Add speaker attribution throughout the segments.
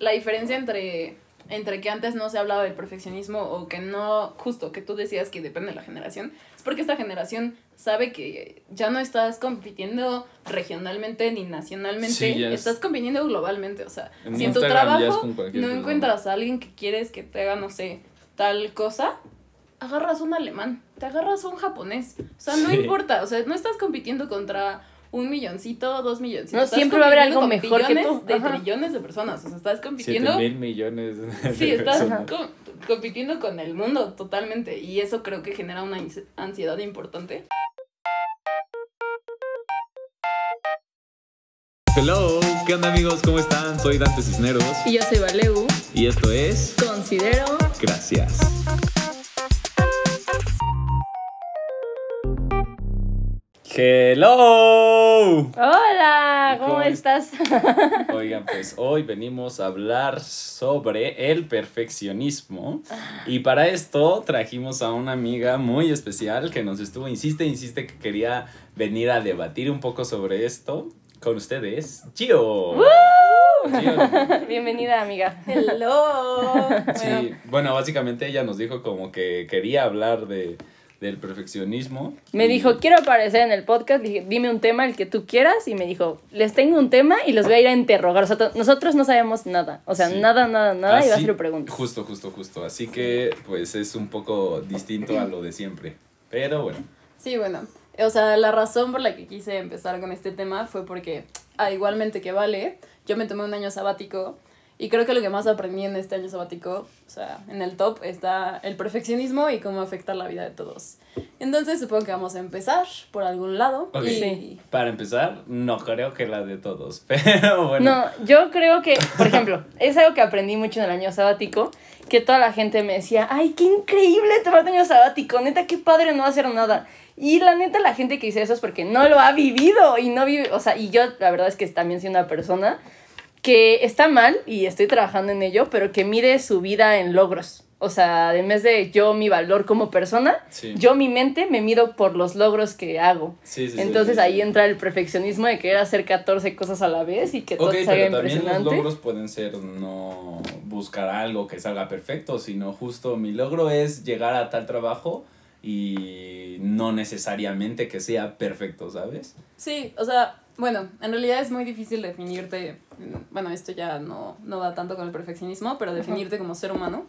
Speaker 1: la diferencia entre, entre que antes no se hablaba del perfeccionismo o que no, justo que tú decías que depende de la generación, es porque esta generación sabe que ya no estás compitiendo regionalmente ni nacionalmente,
Speaker 2: Sí, ya es-
Speaker 1: estás compitiendo globalmente, o sea,
Speaker 2: En
Speaker 1: si en tu trabajo no
Speaker 2: persona.
Speaker 1: encuentras a alguien que quieres que te haga, no sé, tal cosa, agarras un alemán, te agarras un japonés, o sea, no
Speaker 2: Sí.
Speaker 1: importa, o sea, no estás compitiendo contra un milloncito, dos milloncitos.
Speaker 3: No,
Speaker 1: estás
Speaker 3: siempre va a haber algo
Speaker 1: compitiendo con
Speaker 3: mejor que
Speaker 1: billones
Speaker 3: tú.
Speaker 1: de
Speaker 3: Ajá.
Speaker 1: trillones de personas, o sea, estás
Speaker 2: Siete
Speaker 1: compitiendo
Speaker 2: mil millones de
Speaker 1: Sí, estás compitiendo con el mundo totalmente y eso creo que genera una ansi- ansiedad importante.
Speaker 2: Hello, ¿qué onda amigos? ¿Cómo están? Soy Dante Cisneros
Speaker 1: Y yo soy Valeu,
Speaker 2: y esto es
Speaker 1: considero...
Speaker 2: Gracias. Hello.
Speaker 3: Hola, ¿cómo,
Speaker 2: ¿Cómo es?
Speaker 3: estás?
Speaker 2: Oigan, pues hoy venimos a hablar sobre el perfeccionismo y para esto trajimos a una amiga muy especial que nos estuvo, insiste, insiste que quería venir a debatir un poco sobre esto con ustedes, Gio. Gio.
Speaker 3: Bienvenida, amiga.
Speaker 1: Hello.
Speaker 2: Sí, bueno, básicamente ella nos dijo como que quería hablar de, del perfeccionismo.
Speaker 3: Me
Speaker 2: y-
Speaker 3: dijo, quiero aparecer en el podcast. Dije, dime un tema, el que tú quieras. Y me dijo, les tengo un tema y los voy a ir a interrogar. O sea, nosotros no sabemos nada. O sea,
Speaker 2: Sí.
Speaker 3: nada, nada, nada. y va a
Speaker 2: Así-
Speaker 3: ser preguntas.
Speaker 2: Justo, justo, justo. Así que, pues, es un poco distinto a lo de siempre. Pero bueno.
Speaker 1: Sí, bueno, o sea, la razón por la que quise empezar con este tema fue porque, ah, igualmente que vale, yo me tomé un año sabático y creo que lo que más aprendí en este año sabático, o sea, en el top está el perfeccionismo y cómo afecta la vida de todos. Entonces supongo que vamos a empezar por algún lado.
Speaker 2: Ok.
Speaker 1: Y.
Speaker 2: Para empezar, no creo que la de todos. Pero bueno.
Speaker 3: No, yo creo que, por ejemplo, es algo que aprendí mucho en el año sabático, que toda la gente me decía, ay, qué increíble tomarte un año sabático, neta, qué padre no hacer nada. Y la neta, la gente que dice eso es porque no lo ha vivido y no vive, o sea, y yo la verdad es que también soy una persona que está mal y estoy trabajando en ello, pero que mide su vida en logros. O sea, en vez de yo mi valor como persona,
Speaker 2: Sí.
Speaker 3: yo mi mente me mido por los logros que hago.
Speaker 2: Sí, sí, sí,
Speaker 3: Entonces
Speaker 2: sí,
Speaker 3: ahí
Speaker 2: sí.
Speaker 3: entra el perfeccionismo de querer hacer 14 cosas a la vez y que todo
Speaker 2: Ok,
Speaker 3: salga
Speaker 2: pero también los
Speaker 3: impresionante.
Speaker 2: logros pueden ser no buscar algo que salga perfecto, sino justo mi logro es llegar a tal trabajo y no necesariamente que sea perfecto, ¿sabes?
Speaker 1: Sí, o sea, bueno, en realidad es muy difícil definirte, bueno, esto ya no, no va tanto con el perfeccionismo, pero definirte como ser humano,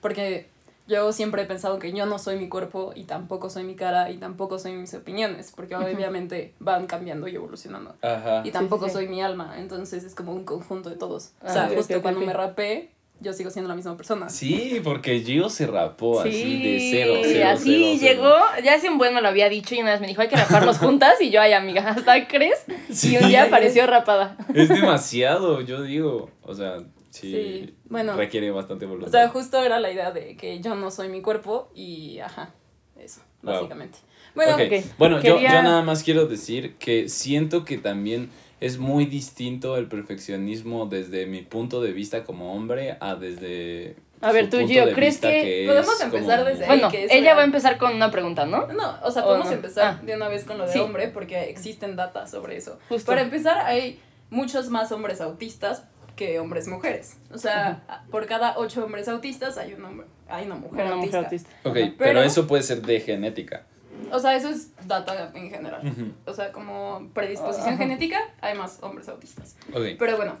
Speaker 1: porque yo siempre he pensado que yo no soy mi cuerpo y tampoco soy mi cara y tampoco soy mis opiniones, porque obviamente van cambiando y evolucionando.
Speaker 2: Ajá.
Speaker 1: Y tampoco
Speaker 3: sí, sí.
Speaker 1: soy mi alma, entonces es como un conjunto de todos. O
Speaker 3: Ah,
Speaker 1: sea,
Speaker 3: ok,
Speaker 1: justo cuando me rapé, yo sigo siendo la misma persona.
Speaker 2: Sí, porque Gio se rapó así de
Speaker 3: Sí,
Speaker 2: cero, cero,
Speaker 3: así
Speaker 2: cero, cero.
Speaker 3: llegó, ya hace un buen me lo había dicho y una vez me dijo hay que raparnos juntas y yo, ay amiga, ¿hasta crees?
Speaker 2: Sí.
Speaker 3: Y un día apareció rapada.
Speaker 2: Es demasiado, yo digo. O sea, sí.
Speaker 1: Sí, bueno.
Speaker 2: Requiere bastante
Speaker 1: O
Speaker 2: voluntad.
Speaker 1: sea, justo era la idea de que yo no soy mi cuerpo y ajá, eso,
Speaker 2: Wow.
Speaker 1: básicamente. Bueno,
Speaker 2: Ok,
Speaker 3: ok.
Speaker 2: Bueno, yo,
Speaker 3: Quería-
Speaker 2: yo nada más quiero decir que siento que también es muy distinto el perfeccionismo desde mi punto de vista como hombre a desde.
Speaker 3: A ver,
Speaker 2: su
Speaker 3: tú,
Speaker 2: punto
Speaker 3: Gio,
Speaker 2: de
Speaker 3: ¿crees
Speaker 2: vista
Speaker 3: que-
Speaker 2: es
Speaker 1: Podemos empezar
Speaker 2: como-
Speaker 1: desde ahí.
Speaker 3: Bueno,
Speaker 1: que es
Speaker 3: ella
Speaker 1: real.
Speaker 3: va a empezar con una pregunta, ¿no?
Speaker 1: No, o sea,
Speaker 3: ¿O
Speaker 1: podemos
Speaker 3: no?
Speaker 1: empezar
Speaker 3: Ah.
Speaker 1: de una vez con lo de
Speaker 3: Sí.
Speaker 1: hombre porque existen datas sobre eso.
Speaker 3: Justo.
Speaker 1: Para empezar, hay muchos más hombres autistas que hombres mujeres. O sea, por cada ocho hombres autistas hay un hombre, hay una mujer,
Speaker 3: Una mujer
Speaker 1: autista.
Speaker 3: autista.
Speaker 2: Ok,
Speaker 1: Ajá.
Speaker 2: pero,
Speaker 1: Pero-
Speaker 2: eso puede ser de genética.
Speaker 1: O sea, eso es data en general.
Speaker 2: Ujú.
Speaker 1: O sea, como predisposición
Speaker 3: Ajá.
Speaker 1: genética, hay más hombres autistas.
Speaker 2: Ok.
Speaker 1: Pero bueno,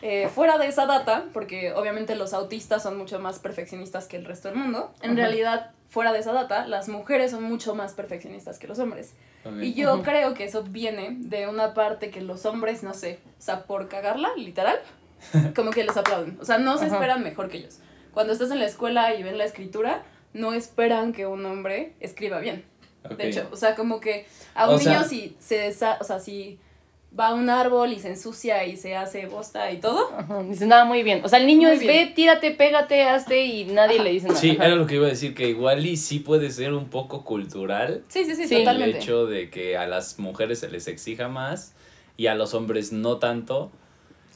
Speaker 1: eh, fuera de esa data, porque obviamente los autistas son mucho más perfeccionistas que el resto del mundo, en
Speaker 3: Ajá.
Speaker 1: realidad, fuera de esa data, las mujeres son mucho más perfeccionistas que los hombres.
Speaker 2: ok.
Speaker 1: Y yo creo que eso viene de una parte que los hombres, no sé, o sea, por cagarla, literal, como que les aplauden. O sea, no se esperan mejor que ellos. Cuando estás en la escuela y ven la escritura, no esperan que un hombre escriba bien.
Speaker 2: Ok.
Speaker 1: De hecho, o sea, como que a un
Speaker 2: O sea-
Speaker 1: niño si se desa- o sea, si va a un árbol y se ensucia y se hace bosta y todo,
Speaker 3: Ajá, Dice nada muy bien. O sea, el niño
Speaker 1: Muy
Speaker 3: es
Speaker 1: bien.
Speaker 3: ve, tírate, pégate, hazte y nadie
Speaker 1: Ajá.
Speaker 3: le dice nada.
Speaker 2: Sí,
Speaker 3: Ajá.
Speaker 2: era lo que iba a decir, que igual y sí puede ser un poco cultural
Speaker 1: sí, sí, sí,
Speaker 3: Sí.
Speaker 2: el
Speaker 1: totalmente.
Speaker 2: hecho de que a las mujeres se les exija más y a los hombres no tanto.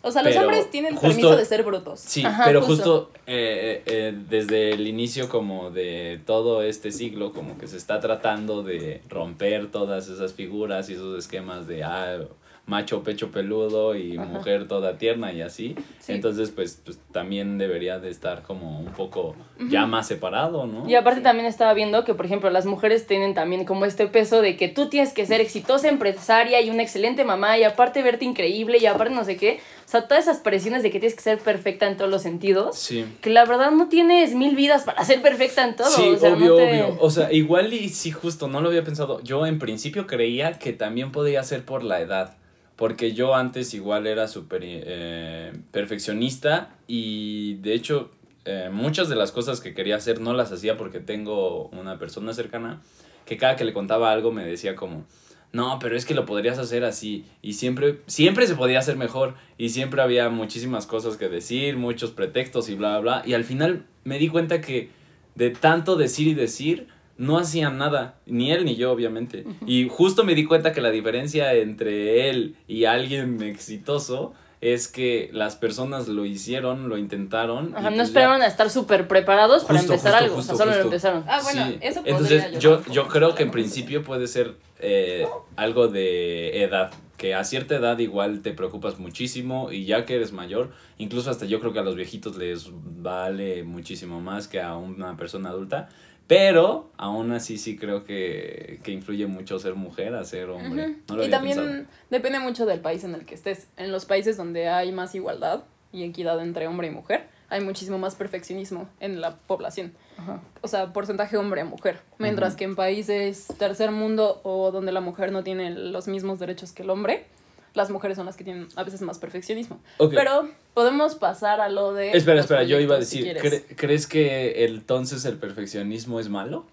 Speaker 1: O sea, los hombres tienen
Speaker 2: justo-
Speaker 1: permiso de ser brutos.
Speaker 2: Sí,
Speaker 3: Ajá,
Speaker 2: pero
Speaker 3: justo.
Speaker 2: justo, eh, eh, desde el inicio como de todo este siglo, como que se está tratando de romper todas esas figuras y esos esquemas de, ah, macho pecho peludo y
Speaker 3: Ajá.
Speaker 2: mujer toda tierna y así.
Speaker 1: Sí.
Speaker 2: Entonces, pues, pues también debería de estar como un poco ya más separado, ¿no?
Speaker 3: Y aparte también estaba viendo que, por ejemplo, las mujeres tienen también como este peso de que tú tienes que ser exitosa empresaria y una excelente mamá y aparte verte increíble y aparte no sé qué. O sea, todas esas presiones de que tienes que ser perfecta en todos los sentidos.
Speaker 2: Sí.
Speaker 3: Que la verdad no tienes mil vidas para ser perfecta en todo.
Speaker 2: Sí,
Speaker 3: o sea, no
Speaker 2: obvio,
Speaker 3: te-
Speaker 2: obvio. O sea, igual y sí, justo, no lo había pensado. Yo en principio creía que también podía ser por la edad. Porque yo antes igual era súper eh, perfeccionista y de hecho eh, muchas de las cosas que quería hacer no las hacía porque tengo una persona cercana que cada que le contaba algo me decía como, no, pero es que lo podrías hacer así y siempre, siempre se podía hacer mejor y siempre había muchísimas cosas que decir, muchos pretextos y bla, bla, bla. Y al final me di cuenta que de tanto decir y decir, no hacían nada, ni él ni yo, obviamente. Y justo me di cuenta que la diferencia entre él y alguien exitoso es que las personas lo hicieron, lo intentaron.
Speaker 3: Ajá, no
Speaker 2: pues
Speaker 3: esperaron
Speaker 2: ya.
Speaker 3: a estar súper preparados para empezar
Speaker 2: justo,
Speaker 3: algo.
Speaker 2: justo,
Speaker 3: o sea, solo lo empezaron.
Speaker 1: Ah, bueno,
Speaker 2: Sí.
Speaker 1: eso
Speaker 2: Entonces,
Speaker 1: yo
Speaker 2: yo, yo creo que en principio puede ser eh, algo de edad. Que a cierta edad igual te preocupas muchísimo y ya que eres mayor, incluso hasta yo creo que a los viejitos les vale muchísimo más que a una persona adulta. Pero aún así sí creo que, que influye mucho ser mujer a ser hombre.
Speaker 1: Ujú.
Speaker 2: No lo
Speaker 1: y
Speaker 2: había
Speaker 1: también
Speaker 2: pensado.
Speaker 1: depende mucho del país en el que estés. En los países donde hay más igualdad y equidad entre hombre y mujer, hay muchísimo más perfeccionismo en la población.
Speaker 3: Ajá.
Speaker 1: O sea, porcentaje hombre a mujer. Mientras que en países tercer mundo o donde la mujer no tiene los mismos derechos que el hombre, las mujeres son las que tienen a veces más perfeccionismo.
Speaker 2: Ok.
Speaker 1: Pero podemos pasar a lo de...
Speaker 2: Espera, espera, yo iba a
Speaker 1: si
Speaker 2: decir. ¿cre- ¿crees que entonces el perfeccionismo es malo?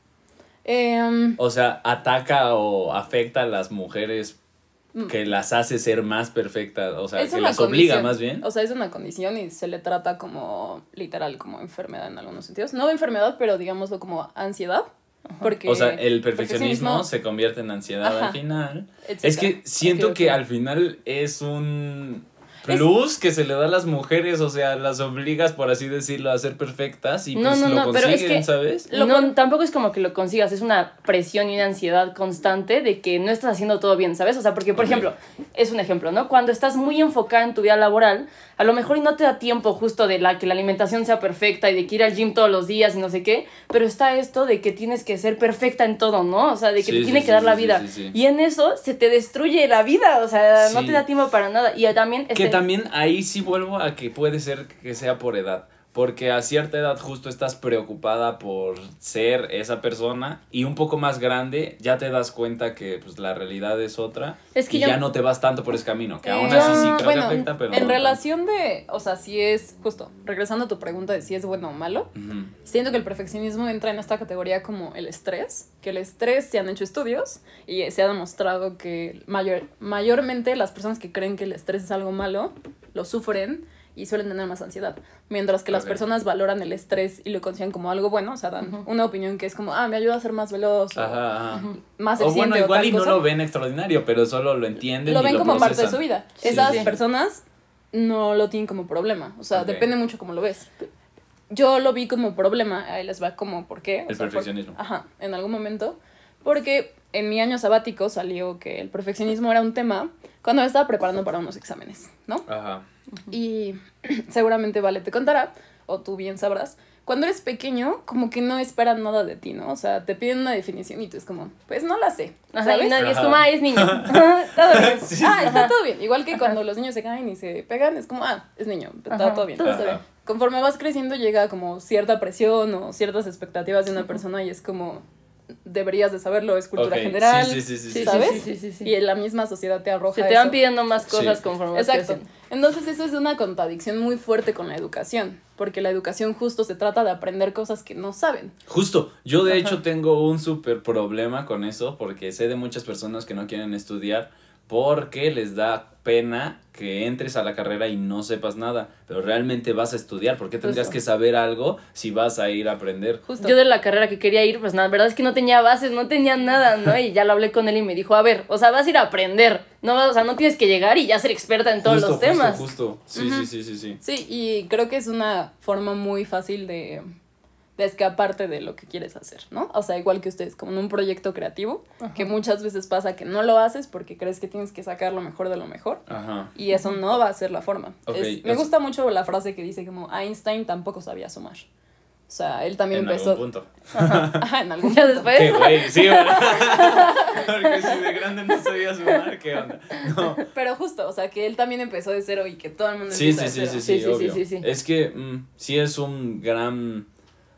Speaker 1: Em,
Speaker 2: O sea, ataca o afecta a las mujeres
Speaker 1: Mm.
Speaker 2: que las hace ser más perfectas, o sea,
Speaker 1: es
Speaker 2: que las obliga más bien.
Speaker 1: O sea, es una condición y se le trata como literal, como enfermedad en algunos sentidos. No enfermedad, pero digámoslo como ansiedad. Porque
Speaker 2: O sea, el perfeccionismo
Speaker 1: perfeccionismo-
Speaker 2: se convierte en ansiedad
Speaker 1: Ajá.
Speaker 2: al final.
Speaker 1: etcétera.
Speaker 2: Es que siento que al final es un plus que se le da a las mujeres, o sea, las obligas, por así decirlo, a ser perfectas y
Speaker 3: No,
Speaker 2: pues
Speaker 3: no,
Speaker 2: lo
Speaker 3: no, pero es
Speaker 2: consiguen,
Speaker 3: que-
Speaker 2: ¿sabes?
Speaker 1: Lo
Speaker 3: no,
Speaker 1: con-
Speaker 3: tampoco es como que lo consigas, es una presión y una ansiedad constante de que no estás haciendo todo bien, ¿sabes? O sea, porque, por ejemplo, es un ejemplo, ¿no? Cuando estás muy enfocada en tu vida laboral, a lo mejor no te da tiempo justo de la que la alimentación sea perfecta y de que ir al gym todos los días y no sé qué, pero está esto de que tienes que ser perfecta en todo, ¿no? O sea, de que
Speaker 2: Sí,
Speaker 3: te
Speaker 2: sí,
Speaker 3: tiene
Speaker 2: sí,
Speaker 3: que dar
Speaker 2: sí,
Speaker 3: la vida.
Speaker 2: sí, sí.
Speaker 3: Y en eso se te destruye la vida, o sea, no te da tiempo para nada. Y también... Este-
Speaker 2: también ahí sí vuelvo a que puede ser que sea por edad. Porque a cierta edad justo estás preocupada por ser esa persona y un poco más grande ya te das cuenta que pues la realidad es otra
Speaker 3: Es que
Speaker 2: y
Speaker 3: yo-
Speaker 2: ya no te vas tanto por ese camino. Que aún
Speaker 1: Eh,
Speaker 2: así sí creo
Speaker 1: bueno,
Speaker 2: que afecta, pero...
Speaker 1: En relación de, o sea, si es, justo, regresando a tu pregunta de si es bueno o malo,
Speaker 2: tanto. Ujú.
Speaker 1: siento que el perfeccionismo entra en esta categoría como el estrés, que el estrés se han hecho estudios y se ha demostrado que mayor, mayormente las personas que creen que el estrés es algo malo, lo sufren y suelen tener más ansiedad, mientras que las personas valoran el estrés y lo consideran como algo bueno, o sea, dan una opinión que es como, ah, me ayuda a ser más veloz, o
Speaker 2: Ajá, ajá.
Speaker 1: más
Speaker 2: O
Speaker 1: eficiente
Speaker 2: bueno,
Speaker 1: o
Speaker 2: igual
Speaker 1: tal
Speaker 2: y no
Speaker 1: cosa.
Speaker 2: lo ven extraordinario, pero solo lo entienden
Speaker 1: lo
Speaker 2: y
Speaker 1: ven
Speaker 2: lo
Speaker 1: como parte de su vida.
Speaker 2: Sí,
Speaker 1: Esas
Speaker 2: sí.
Speaker 1: personas no lo tienen como problema. O sea, depende mucho cómo lo ves. Yo lo vi como problema, ahí les va como por qué. o
Speaker 2: El
Speaker 1: sea, por-
Speaker 2: perfeccionismo.
Speaker 1: ajá, en algún momento. Porque en mi año sabático salió que el perfeccionismo era un tema cuando me estaba preparando para unos exámenes, ¿no?
Speaker 2: Ajá.
Speaker 1: Y seguramente Vale te contará, o tú bien sabrás, cuando eres pequeño, como que no esperan nada de ti, ¿no? O sea, te piden una definición y tú es como, pues no la sé,
Speaker 3: Ajá,
Speaker 1: ¿sabes?
Speaker 3: y nadie es como, ah, es niño. todo bien.
Speaker 1: Ah, está todo bien. Igual que cuando los niños se caen y se pegan, es como, ah, es niño, está
Speaker 3: Ajá,
Speaker 1: todo bien.
Speaker 3: todo
Speaker 2: está bien.
Speaker 1: Conforme vas creciendo llega como cierta presión o ciertas expectativas de una persona y es como, deberías de saberlo, es cultura general.
Speaker 2: sí, sí, sí,
Speaker 1: ¿Sabes?
Speaker 3: sí, sí, sí, sí.
Speaker 1: Y la misma sociedad te arroja
Speaker 3: Se te van
Speaker 1: eso.
Speaker 3: pidiendo más cosas
Speaker 2: Sí.
Speaker 3: conforme
Speaker 1: Exacto. Entonces eso es una contradicción muy fuerte con la educación, porque la educación justo se trata de aprender cosas que no saben.
Speaker 2: Justo, yo de
Speaker 3: Ajá.
Speaker 2: hecho tengo un súper problema con eso porque sé de muchas personas que no quieren estudiar porque les da pena que entres a la carrera y no sepas nada, pero realmente vas a estudiar, ¿por qué tendrías
Speaker 1: Justo.
Speaker 2: que saber algo si vas a ir a aprender?
Speaker 1: Justo.
Speaker 3: Yo de la carrera que quería ir, pues la verdad es que no tenía bases, no tenía nada, ¿no? Y ya lo hablé con él y me dijo, a ver, o sea, vas a ir a aprender, no vas, o sea, no tienes que llegar y ya ser experta en todos
Speaker 2: Justo,
Speaker 3: los temas.
Speaker 2: Justo, justo. Sí, sí, sí, sí, sí.
Speaker 1: Sí, y creo que es una forma muy fácil de, de escaparte de lo que quieres hacer, ¿no? O sea, igual que ustedes, como en un proyecto creativo, que muchas veces pasa que no lo haces porque crees que tienes que sacar lo mejor de lo mejor.
Speaker 2: Ajá.
Speaker 1: Y eso no va a ser la forma.
Speaker 2: Ok,
Speaker 1: Es- me
Speaker 2: es-
Speaker 1: gusta mucho la frase que dice como Einstein tampoco sabía sumar. O sea, él también
Speaker 2: en
Speaker 1: empezó...
Speaker 2: algún punto.
Speaker 1: Ajá, en algún punto.
Speaker 3: después.
Speaker 2: ¿Qué güey? Sí, ¿verdad? Porque si de grande no sabía sumar, ¿qué onda? No.
Speaker 1: Pero justo, o sea, que él también empezó de cero y que todo el mundo
Speaker 2: Sí,
Speaker 1: empieza
Speaker 2: sí,
Speaker 1: de
Speaker 2: sí,
Speaker 1: cero.
Speaker 2: sí, sí,
Speaker 3: Sí, sí, sí,
Speaker 2: obvio.
Speaker 3: sí, sí.
Speaker 2: Es que mm, sí es un gran,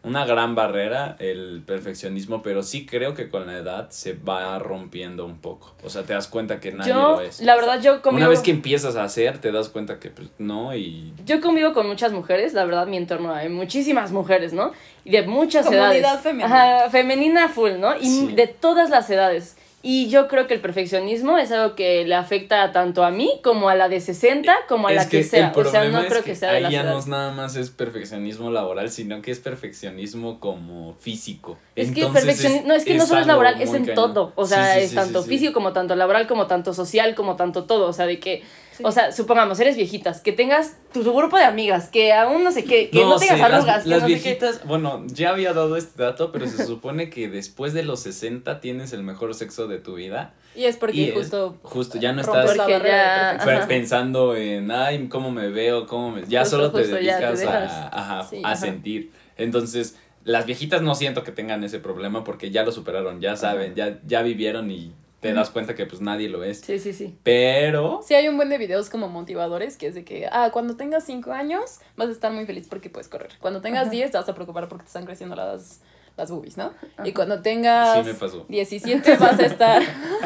Speaker 2: una gran barrera el perfeccionismo, pero sí creo que con la edad se va rompiendo un poco. O sea, te das cuenta que nadie
Speaker 3: Yo,
Speaker 2: lo es.
Speaker 3: la verdad, yo convivo,
Speaker 2: Una vez que empiezas a hacer, te das cuenta que pues, no y...
Speaker 3: yo convivo con muchas mujeres, la verdad, mi entorno hay muchísimas mujeres, ¿no? Y de muchas
Speaker 1: Comunidad
Speaker 3: edades.
Speaker 1: femenina.
Speaker 3: Ajá, femenina full, ¿no? Y
Speaker 2: Sí.
Speaker 3: de todas las edades. Y yo creo que el perfeccionismo es algo que le afecta tanto a mí como a la de 60, como a
Speaker 2: es
Speaker 3: la que, sea.
Speaker 2: el
Speaker 3: O sea, no
Speaker 2: es
Speaker 3: creo que, sea de
Speaker 2: ahí
Speaker 3: las
Speaker 2: ya no es nada más es perfeccionismo laboral, sino que es perfeccionismo como físico.
Speaker 3: Es que
Speaker 2: Entonces
Speaker 3: perfeccionismo, no es que no solo es laboral, es en
Speaker 2: cañón.
Speaker 3: todo. O sea,
Speaker 2: Sí, sí,
Speaker 3: es
Speaker 2: sí,
Speaker 3: tanto físico como tanto laboral, como tanto social, como tanto todo. O sea, de que, o sea, supongamos, eres viejitas, que tengas tu, tu grupo de amigas, que aún no sé qué, que no, tengas
Speaker 2: sé,
Speaker 3: arrugas,
Speaker 2: las,
Speaker 3: que
Speaker 2: las
Speaker 3: no sé qué.
Speaker 2: viejitas, bueno, ya había dado este dato, pero se supone que después de los 60 tienes el mejor sexo de tu vida.
Speaker 1: Y es porque
Speaker 2: Y es-
Speaker 1: justo...
Speaker 2: justo, ya no estás
Speaker 3: ya-
Speaker 2: pensando en, ay, cómo me veo, cómo me... Ya
Speaker 3: Justo,
Speaker 2: solo te
Speaker 3: justo, ya te
Speaker 2: dedicas
Speaker 3: dejas.
Speaker 2: a, ajá,
Speaker 1: Sí,
Speaker 2: a
Speaker 3: ajá.
Speaker 2: sentir. Entonces, las viejitas no siento que tengan ese problema porque ya lo superaron, ya saben, ya, ya vivieron y te das cuenta que pues nadie lo es.
Speaker 3: Sí, sí, sí.
Speaker 2: Pero...
Speaker 1: Sí, hay un buen de videos como motivadores que es de que, ah, cuando tengas 5 años vas a estar muy feliz porque puedes correr. Cuando tengas 10 te vas a preocupar porque te están creciendo las, las boobies, ¿no? Y cuando tengas
Speaker 2: Sí me pasó.
Speaker 1: 17 vas a estar,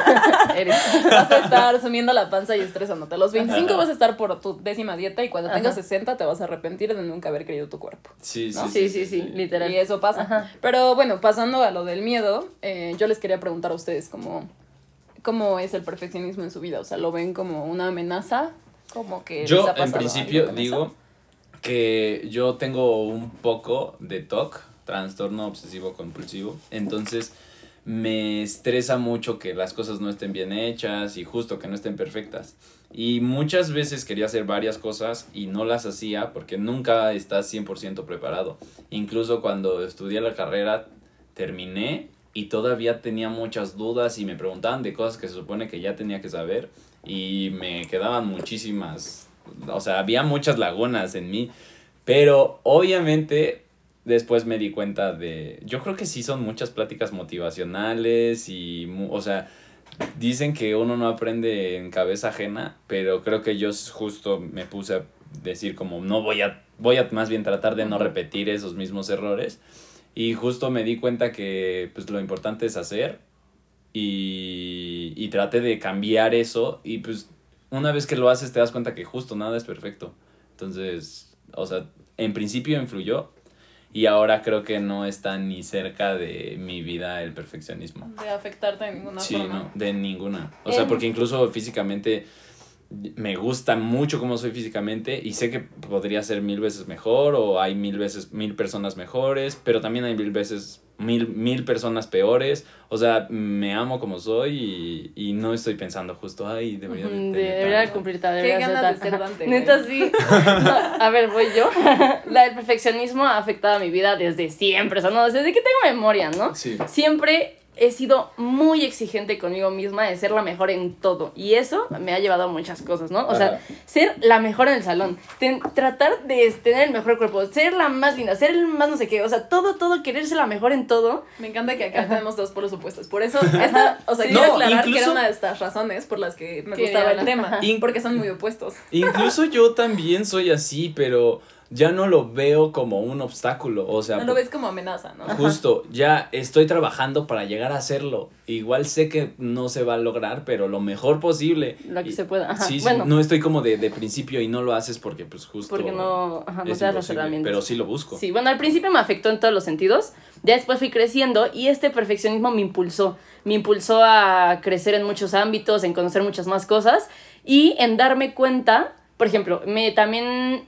Speaker 3: Eres.
Speaker 1: vas a estar sumiendo la panza y estresándote. A los 25
Speaker 2: Ajá.
Speaker 1: vas a estar por tu décima dieta y cuando tengas
Speaker 3: Ajá.
Speaker 1: 60 te vas a arrepentir de nunca haber querido tu cuerpo.
Speaker 2: Sí, sí,
Speaker 1: ¿no?
Speaker 3: Sí, sí, sí, literal.
Speaker 1: Y eso pasa.
Speaker 3: Ajá.
Speaker 1: Pero bueno, pasando a lo del miedo, eh, yo les quería preguntar a ustedes cómo, cómo es el perfeccionismo en su vida. O sea, ¿lo ven como una amenaza? Como que les
Speaker 2: Yo
Speaker 1: ha
Speaker 2: en principio digo que yo tengo un poco de TOC, trastorno obsesivo compulsivo, entonces me estresa mucho que las cosas no estén bien hechas y justo que no estén perfectas. Y muchas veces quería hacer varias cosas y no las hacía porque nunca estás 100% preparado. Incluso cuando estudié la carrera terminé y todavía tenía muchas dudas y me preguntaban de cosas que se supone que ya tenía que saber y me quedaban muchísimas, o sea, había muchas lagunas en mí, pero obviamente después me di cuenta de, yo creo que sí son muchas pláticas motivacionales y, o sea, dicen que uno no aprende en cabeza ajena, pero creo que yo justo me puse a decir como no voy a, voy a más bien tratar de no repetir esos mismos errores. Y justo me di cuenta que pues lo importante es hacer y, y traté de cambiar eso y pues una vez que lo haces te das cuenta que justo nada es perfecto. Entonces, o sea, en principio influyó y ahora creo que no está ni cerca de mi vida el perfeccionismo.
Speaker 1: De afectarte de ninguna
Speaker 2: Sí,
Speaker 1: forma.
Speaker 2: no, de ninguna. O sea, porque incluso físicamente me gusta mucho cómo soy físicamente y sé que podría ser mil veces mejor o hay mil veces mil personas mejores, pero también hay mil veces mil, mil personas peores. O sea, me amo como soy y, y no estoy pensando justo, ay, debería de tener
Speaker 3: Debería
Speaker 2: tanto".
Speaker 3: cumplir tal,
Speaker 1: Qué
Speaker 3: debería
Speaker 1: ganas
Speaker 3: tal.
Speaker 1: de ser. Dante.
Speaker 3: Neta, sí. No, a ver, voy yo. La del perfeccionismo ha afectado a mi vida desde siempre. O sea, no, desde que tengo memoria, ¿no?
Speaker 2: Sí.
Speaker 3: Siempre he sido muy exigente conmigo misma de ser la mejor en todo. Y eso me ha llevado a muchas cosas, ¿no? O sea,
Speaker 2: Ajá.
Speaker 3: ser la mejor en el salón. ten- tratar de tener el mejor cuerpo. Ser la más linda. Ser el más no sé qué. O sea, todo, todo, querer ser la mejor en todo.
Speaker 1: Me encanta que acá tenemos dos polos opuestos. Por eso, esta, o sea,
Speaker 2: Sí.
Speaker 1: quiero
Speaker 2: No,
Speaker 1: aclarar que
Speaker 2: incluso-
Speaker 1: era una de estas razones por las que me
Speaker 3: Que
Speaker 1: gustaba el tema.
Speaker 3: ajá.
Speaker 1: Porque son muy opuestos.
Speaker 2: Incluso yo también soy así, pero ya no lo veo como un obstáculo. O sea,
Speaker 1: No lo ves como amenaza, ¿no?
Speaker 2: Justo, ya estoy trabajando para llegar a hacerlo. Igual sé que no se va a lograr, pero lo mejor posible.
Speaker 3: Lo que
Speaker 2: Y-
Speaker 3: se pueda. Ajá.
Speaker 2: Sí, sí,
Speaker 3: Bueno.
Speaker 2: no estoy como de, de principio y no lo haces porque pues justo
Speaker 3: Porque no, ajá, no te das las herramientas.
Speaker 2: pero sí lo busco.
Speaker 3: Sí, bueno, al principio me afectó en todos los sentidos. Ya después fui creciendo y este perfeccionismo me impulsó. Me impulsó a crecer en muchos ámbitos, en conocer muchas más cosas y en darme cuenta, por ejemplo, me también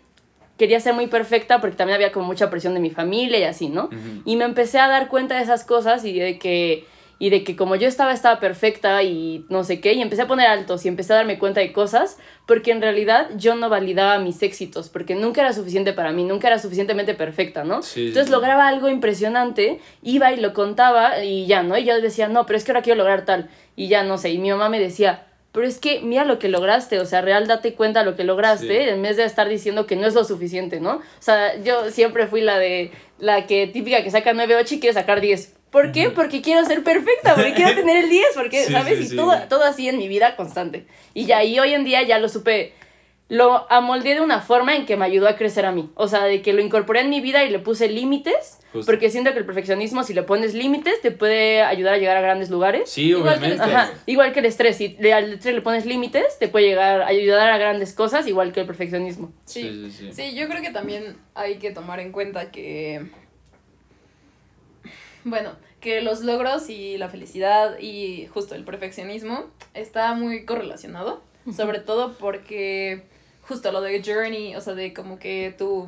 Speaker 3: quería ser muy perfecta porque también había como mucha presión de mi familia y así, ¿no? Y me empecé a dar cuenta de esas cosas y de que y de que como yo estaba, estaba perfecta y no sé qué, y empecé a poner altos y empecé a darme cuenta de cosas, porque en realidad yo no validaba mis éxitos, porque nunca era suficiente para mí, nunca era suficientemente perfecta, ¿no?
Speaker 2: Sí,
Speaker 3: Entonces
Speaker 2: sí.
Speaker 3: lograba algo impresionante, iba y lo contaba y ya, ¿no? Y yo decía, no, pero es que ahora quiero lograr tal, y ya no sé, y mi mamá me decía, pero es que mira lo que lograste, o sea, real date cuenta de lo que lograste,
Speaker 2: Sí.
Speaker 3: en vez de estar diciendo que no es lo suficiente, ¿no? O sea, yo siempre fui la de, la que típica que saca 9, 8 y quiere sacar 10. ¿Por qué? Porque quiero ser perfecta, porque quiero tener el 10, porque,
Speaker 2: Sí,
Speaker 3: ¿sabes?
Speaker 2: sí,
Speaker 3: y todo, todo así en mi vida constante. Y ya, y hoy en día ya lo supe, lo amoldé de una forma en que me ayudó a crecer a mí. O sea, de que lo incorporé en mi vida y le puse límites,
Speaker 2: Justo.
Speaker 3: porque siento que el perfeccionismo, si le pones límites, te puede ayudar a llegar a grandes lugares.
Speaker 2: Sí,
Speaker 1: Igual que el
Speaker 2: obviamente.
Speaker 3: Ajá, igual que el estrés, si le- al estrés le pones límites, te puede llegar a ayudar a grandes cosas, igual que el perfeccionismo.
Speaker 1: Sí,
Speaker 2: Sí, sí, sí.
Speaker 1: sí, yo creo que también hay que tomar en cuenta que, bueno, que los logros y la felicidad y justo el perfeccionismo está muy correlacionado, sobre todo porque justo lo de journey, o sea, de como que tu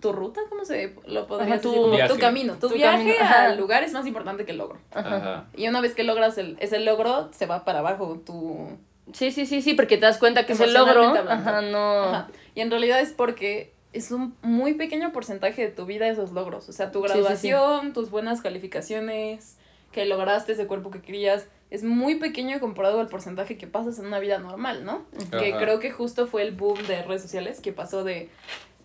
Speaker 1: tu ruta, ¿cómo se lo podría
Speaker 3: Ajá, tu
Speaker 1: decir?
Speaker 2: Viaje.
Speaker 1: tu camino, tu,
Speaker 3: Tu
Speaker 1: viaje
Speaker 3: camino,
Speaker 1: al lugar es más importante que el logro.
Speaker 3: Ajá.
Speaker 2: Ajá.
Speaker 1: Y una vez que logras el, ese logro, se va para abajo tu,
Speaker 3: Sí, sí, sí, sí, porque te das cuenta que ese logro,
Speaker 1: Emocionalmente hablando.
Speaker 3: ajá, no...
Speaker 1: Ajá. Y en realidad es porque es un muy pequeño porcentaje de tu vida esos logros. O sea, tu
Speaker 3: Sí, sí, sí.
Speaker 1: graduación, tus buenas calificaciones, que lograste ese cuerpo que querías, es muy pequeño comparado al porcentaje que pasas en una vida normal, ¿no? Que creo que justo fue el boom de redes sociales que pasó de,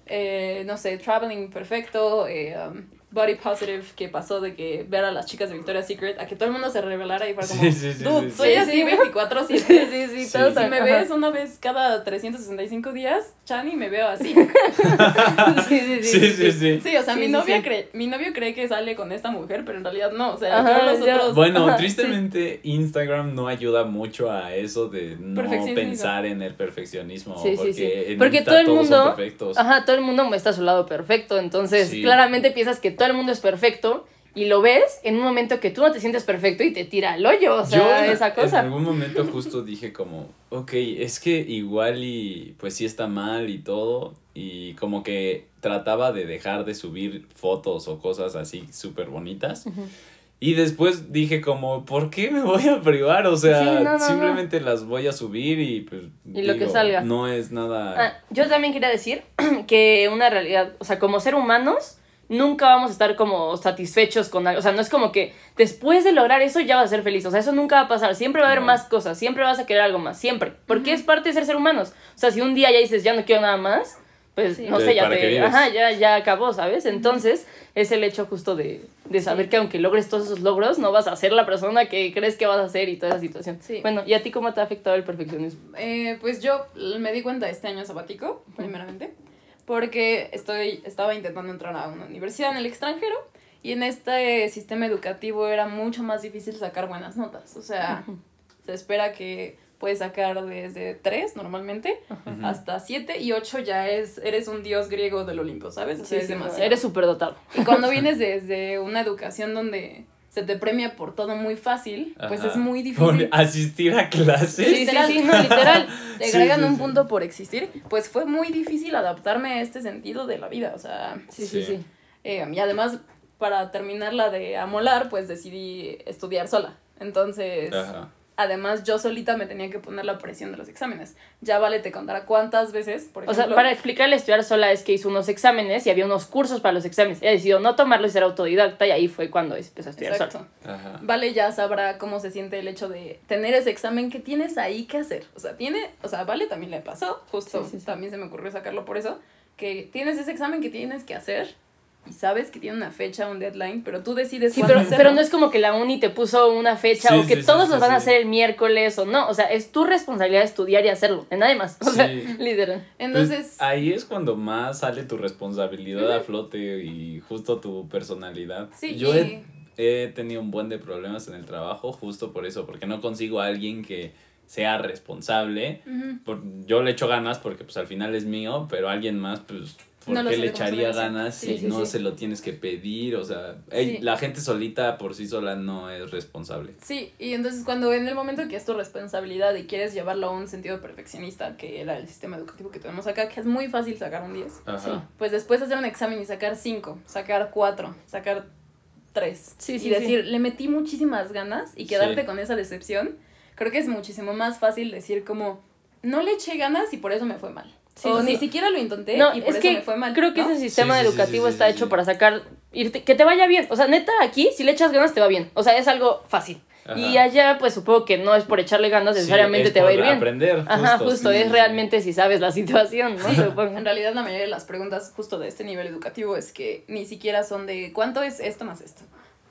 Speaker 1: eh, no sé, traveling perfecto, eh, um, body positive, que pasó de que ver a las chicas de Victoria's Secret a que todo el mundo se revelara y fuera como,
Speaker 2: Sí, sí, sí,
Speaker 1: dude,
Speaker 2: sí,
Speaker 1: soy
Speaker 3: sí.
Speaker 1: así
Speaker 3: Sí, sí.
Speaker 1: 24-7.
Speaker 3: Sí, sí, sí,
Speaker 2: Sí.
Speaker 1: Si me
Speaker 3: ajá.
Speaker 1: ves una vez cada 365 días, Chani, me veo así.
Speaker 3: sí, sí,
Speaker 2: Sí, sí, sí.
Speaker 1: Sí, o sea,
Speaker 3: Sí,
Speaker 1: mi
Speaker 3: sí,
Speaker 1: novia
Speaker 3: sí.
Speaker 1: cree, mi novio cree que sale con esta mujer, pero en realidad no, o sea,
Speaker 3: Ajá,
Speaker 1: yo los otros
Speaker 2: Bueno,
Speaker 3: Ajá,
Speaker 2: tristemente Instagram no ayuda mucho a eso de no pensar en el perfeccionismo.
Speaker 3: Sí, sí,
Speaker 2: porque
Speaker 3: sí.
Speaker 2: en
Speaker 3: Porque
Speaker 2: Insta
Speaker 3: todo el mundo,
Speaker 2: perfectos.
Speaker 3: ajá, todo el mundo muestra su lado perfecto, entonces
Speaker 2: Sí.
Speaker 3: claramente piensas que todo el mundo es perfecto y lo ves en un momento que tú no te sientes perfecto y te tira al hoyo, o sea,
Speaker 2: Yo
Speaker 3: esa cosa.
Speaker 2: En algún momento justo dije como, ok, es que igual y pues sí está mal y todo. Y como que trataba de dejar de subir fotos o cosas así súper bonitas. Y después dije como, ¿por qué me voy a privar? O sea,
Speaker 3: Sí, no, no, no.
Speaker 2: simplemente las voy a subir y pues...
Speaker 3: Y lo que salga.
Speaker 2: No es nada...
Speaker 3: Ah, yo también quería decir que una realidad, o sea, como ser humanos, nunca vamos a estar como satisfechos con algo. O sea, no es como que después de lograr eso ya vas a ser feliz. O sea, eso nunca va a pasar. Siempre va a haber
Speaker 2: No.
Speaker 3: más cosas. Siempre vas a querer algo más. Siempre. Porque es parte de ser ser humanos. O sea, si un día ya dices, ya no quiero nada más, pues
Speaker 1: Sí.
Speaker 3: no sé, ya
Speaker 2: ¿para qué
Speaker 3: te. Ajá, ya, ya acabó, ¿sabes? Entonces, es el hecho justo de, de saber que aunque logres todos esos logros, no vas a ser la persona que crees que vas a ser y toda esa situación.
Speaker 1: Sí.
Speaker 3: Bueno, ¿y a ti cómo te ha afectado el perfeccionismo?
Speaker 1: Eh, pues yo me di cuenta este año sabático, primeramente, porque estoy, estaba intentando entrar a una universidad en el extranjero y en este sistema educativo era mucho más difícil sacar buenas notas. O sea, se espera que puedes sacar desde 3 normalmente hasta 7 y 8 ya es, eres un dios griego del Olimpo, ¿sabes? O sea,
Speaker 3: Sí,
Speaker 1: es
Speaker 3: sí,
Speaker 1: demasiado.
Speaker 3: eres superdotado.
Speaker 1: Y cuando vienes desde una educación donde se te premia por todo muy fácil, pues es muy
Speaker 2: Por
Speaker 1: difícil.
Speaker 2: asistir a clases.
Speaker 3: Sí, sí,
Speaker 1: Literal.
Speaker 3: sí, no, literal.
Speaker 1: Te
Speaker 2: Sí,
Speaker 1: agregan
Speaker 2: sí,
Speaker 1: un
Speaker 2: sí.
Speaker 1: punto por existir, pues fue muy difícil adaptarme a este sentido de la vida, o sea,
Speaker 3: Sí, sí,
Speaker 2: Sí.
Speaker 3: sí.
Speaker 1: eh, y además para terminar la de amolar, pues decidí estudiar sola, entonces,
Speaker 2: Ajá.
Speaker 1: Además yo solita me tenía que poner la presión de los exámenes, ya vale te contará cuántas veces, por
Speaker 3: O
Speaker 1: ejemplo,
Speaker 3: sea, para explicarle, estudiar sola es que hizo unos exámenes y había unos cursos para los exámenes. Ella decidió no tomarlos y ser autodidacta y ahí fue cuando empezó a estudiar
Speaker 1: Exacto.
Speaker 3: sola.
Speaker 2: Ajá.
Speaker 1: Vale ya sabrá cómo se siente el hecho de tener ese examen que tienes ahí que hacer. O sea, tiene, o sea, Vale también le pasó, justo
Speaker 3: Sí, sí, sí.
Speaker 1: también se me ocurrió sacarlo por eso, que tienes ese examen que tienes que hacer y sabes que tiene una fecha, un deadline, pero tú decides
Speaker 3: Sí, pero,
Speaker 1: hacerlo.
Speaker 3: pero no es como que la uni te puso una fecha
Speaker 2: Sí,
Speaker 3: o que
Speaker 2: sí,
Speaker 3: todos
Speaker 2: sí,
Speaker 3: los van a hacer el miércoles o no. O sea, es tu responsabilidad estudiar y hacerlo, de nadie más. O sea, literal.
Speaker 1: Entonces,
Speaker 2: Pues, ahí es cuando más sale tu responsabilidad a flote y justo tu personalidad.
Speaker 1: Sí,
Speaker 2: Yo
Speaker 1: y-
Speaker 2: he, he tenido un buen de problemas en el trabajo justo por eso, porque no consigo a alguien que sea responsable. Por- yo le echo ganas porque pues al final es mío, pero alguien más pues ¿por
Speaker 1: No
Speaker 2: qué le echaría ganas
Speaker 3: Sí,
Speaker 2: si
Speaker 3: sí,
Speaker 2: no
Speaker 3: sí.
Speaker 2: se lo tienes que pedir? O sea, ey, la gente solita por sí sola no es responsable.
Speaker 1: sí, y entonces cuando en el momento que es tu responsabilidad y quieres llevarlo a un sentido perfeccionista, que era el sistema educativo que tenemos acá, que es muy fácil sacar un 10,
Speaker 2: Ajá.
Speaker 1: pues después hacer un examen y sacar 5, sacar 4, sacar tres.
Speaker 3: Sí, sí,
Speaker 1: y decir, le metí muchísimas ganas y quedarte
Speaker 2: Sí.
Speaker 1: con esa decepción, creo que es muchísimo más fácil decir como, no le eché ganas y por eso me fue mal.
Speaker 3: Sí,
Speaker 1: o
Speaker 3: sí,
Speaker 1: ni siquiera lo intenté
Speaker 3: No,
Speaker 1: y por
Speaker 3: es
Speaker 1: eso
Speaker 3: que
Speaker 1: me fue mal.
Speaker 3: creo que
Speaker 1: ¿no?
Speaker 3: ese sistema
Speaker 2: Sí, sí, sí,
Speaker 3: educativo
Speaker 2: sí,
Speaker 3: está
Speaker 2: sí,
Speaker 3: hecho
Speaker 2: sí.
Speaker 3: para sacar, irte, que te vaya bien. O sea, neta, aquí, si le echas ganas, te va bien. O sea, es algo fácil.
Speaker 2: Ajá.
Speaker 3: Y allá, pues supongo que no es por echarle ganas,
Speaker 2: Sí,
Speaker 3: necesariamente
Speaker 2: es
Speaker 3: te va a ir bien.
Speaker 2: aprender,
Speaker 3: Ajá,
Speaker 2: justo,
Speaker 3: justo,
Speaker 2: sí,
Speaker 3: es realmente si sabes la situación, ¿no?
Speaker 1: Sí,
Speaker 3: Supongo.
Speaker 1: en realidad la mayoría de las preguntas justo de este nivel educativo es que ni siquiera son de cuánto es esto más esto.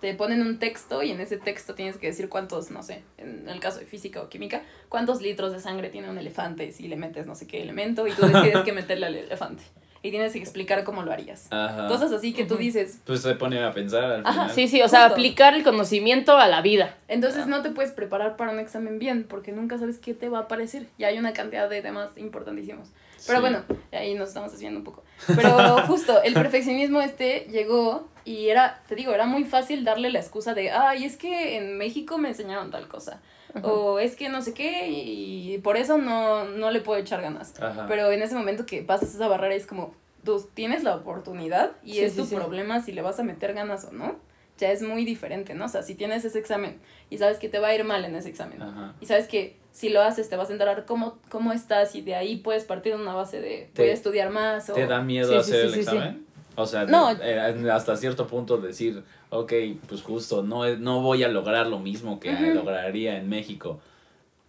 Speaker 1: Te ponen un texto y en ese texto tienes que decir cuántos, no sé, en el caso de física o química, cuántos litros de sangre tiene un elefante si le metes no sé qué elemento y tú decides qué meterle al elefante. Y tienes que explicar cómo lo harías.
Speaker 2: Ajá.
Speaker 1: Cosas así que tú dices,
Speaker 2: Pues se pone a pensar al
Speaker 1: Ajá,
Speaker 2: final.
Speaker 3: Sí, sí, o sea,
Speaker 1: Justo.
Speaker 3: aplicar el conocimiento a la vida.
Speaker 1: entonces no te puedes preparar para un examen bien porque nunca sabes qué te va a aparecer. Y hay una cantidad de temas importantísimos. Pero
Speaker 2: Sí.
Speaker 1: bueno, ahí nos estamos desviando un poco. Pero justo, el perfeccionismo este llegó y era, te digo, era muy fácil darle la excusa de, ay, es que en México me enseñaron tal cosa. O es que no sé qué y por eso no, no le puedo echar ganas.
Speaker 2: Ajá.
Speaker 1: Pero en ese momento que pasas esa barrera es como, tú tienes la oportunidad y
Speaker 3: Sí,
Speaker 1: es
Speaker 3: sí,
Speaker 1: tu problema si le vas a meter ganas o no. Ya es muy diferente, ¿no? O sea, si tienes ese examen y sabes que te va a ir mal en ese examen
Speaker 2: Ajá.
Speaker 1: y sabes que si lo haces te vas a enterar cómo, cómo estás y de ahí puedes partir de una base de
Speaker 2: Te-
Speaker 1: voy a estudiar más o...
Speaker 2: ¿Te da miedo
Speaker 3: Sí,
Speaker 2: hacer
Speaker 3: sí,
Speaker 2: el
Speaker 3: sí, sí.
Speaker 2: examen? O sea,
Speaker 1: No.
Speaker 2: eh, hasta cierto punto decir, ok, pues justo, no, es- no voy a lograr lo mismo que lograría en México.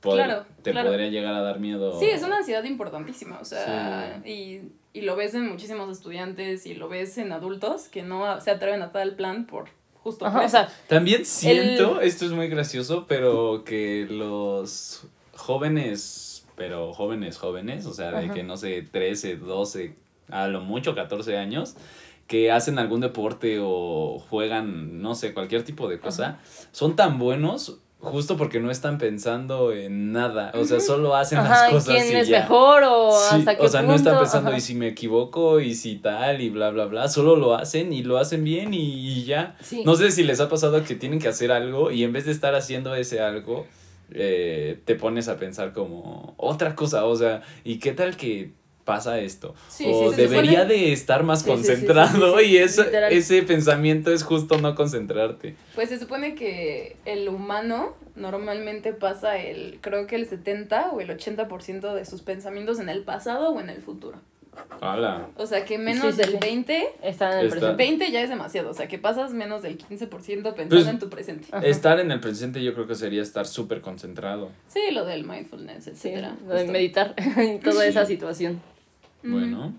Speaker 2: Pod-
Speaker 1: Claro,
Speaker 2: te
Speaker 1: claro.
Speaker 2: podría llegar a dar miedo.
Speaker 1: Sí, es una ansiedad importantísima, o sea, y, y lo ves en muchísimos estudiantes y lo ves en adultos que no se atreven a tal plan por justo
Speaker 3: Ajá,
Speaker 1: por
Speaker 3: o sea,
Speaker 2: También siento, esto es muy gracioso, pero que los jóvenes, pero jóvenes jóvenes, o sea, de
Speaker 3: Ajá.
Speaker 2: que no sé, 13, 12, a lo mucho 14 años, que hacen algún deporte o juegan, no sé, cualquier tipo de cosa, son tan buenos justo porque no están pensando en nada, o sea, solo hacen las
Speaker 3: ajá,
Speaker 2: cosas
Speaker 3: ¿quién
Speaker 2: y
Speaker 3: es
Speaker 2: ya.
Speaker 3: mejor o
Speaker 2: Sí,
Speaker 3: hasta qué
Speaker 2: o sea, no están
Speaker 3: punto?
Speaker 2: pensando
Speaker 3: Ajá.
Speaker 2: y si me equivoco y si tal y bla, bla, bla. Solo lo hacen y lo hacen bien y, y ya.
Speaker 3: Sí.
Speaker 2: No sé si les ha pasado que tienen que hacer algo y en vez de estar haciendo ese algo, eh, te pones a pensar como otra cosa. O sea, ¿y qué tal que pasa esto?
Speaker 1: Sí,
Speaker 2: o
Speaker 1: sí,
Speaker 2: debería
Speaker 1: supone-
Speaker 2: de estar más
Speaker 3: Sí,
Speaker 2: concentrado y eso,
Speaker 3: literal.
Speaker 2: ese pensamiento es justo no concentrarte.
Speaker 1: Pues se supone que el humano normalmente pasa el, creo que el 70 o el 80% de sus pensamientos en el pasado o en el futuro.
Speaker 2: Hola.
Speaker 1: O sea, que menos
Speaker 3: Sí, sí,
Speaker 1: del
Speaker 3: sí.
Speaker 1: 20,
Speaker 3: Están en el
Speaker 2: Está-
Speaker 3: presente.
Speaker 1: 20 ya es demasiado. O sea, que pasas menos del 15% pensando
Speaker 2: Pues-
Speaker 1: en tu presente.
Speaker 3: Ajá.
Speaker 2: Estar en el presente yo creo que sería estar súper concentrado.
Speaker 1: Sí, lo del mindfulness,
Speaker 3: Sí,
Speaker 1: etcétera.
Speaker 3: lo de meditar en toda esa situación.
Speaker 2: Bueno,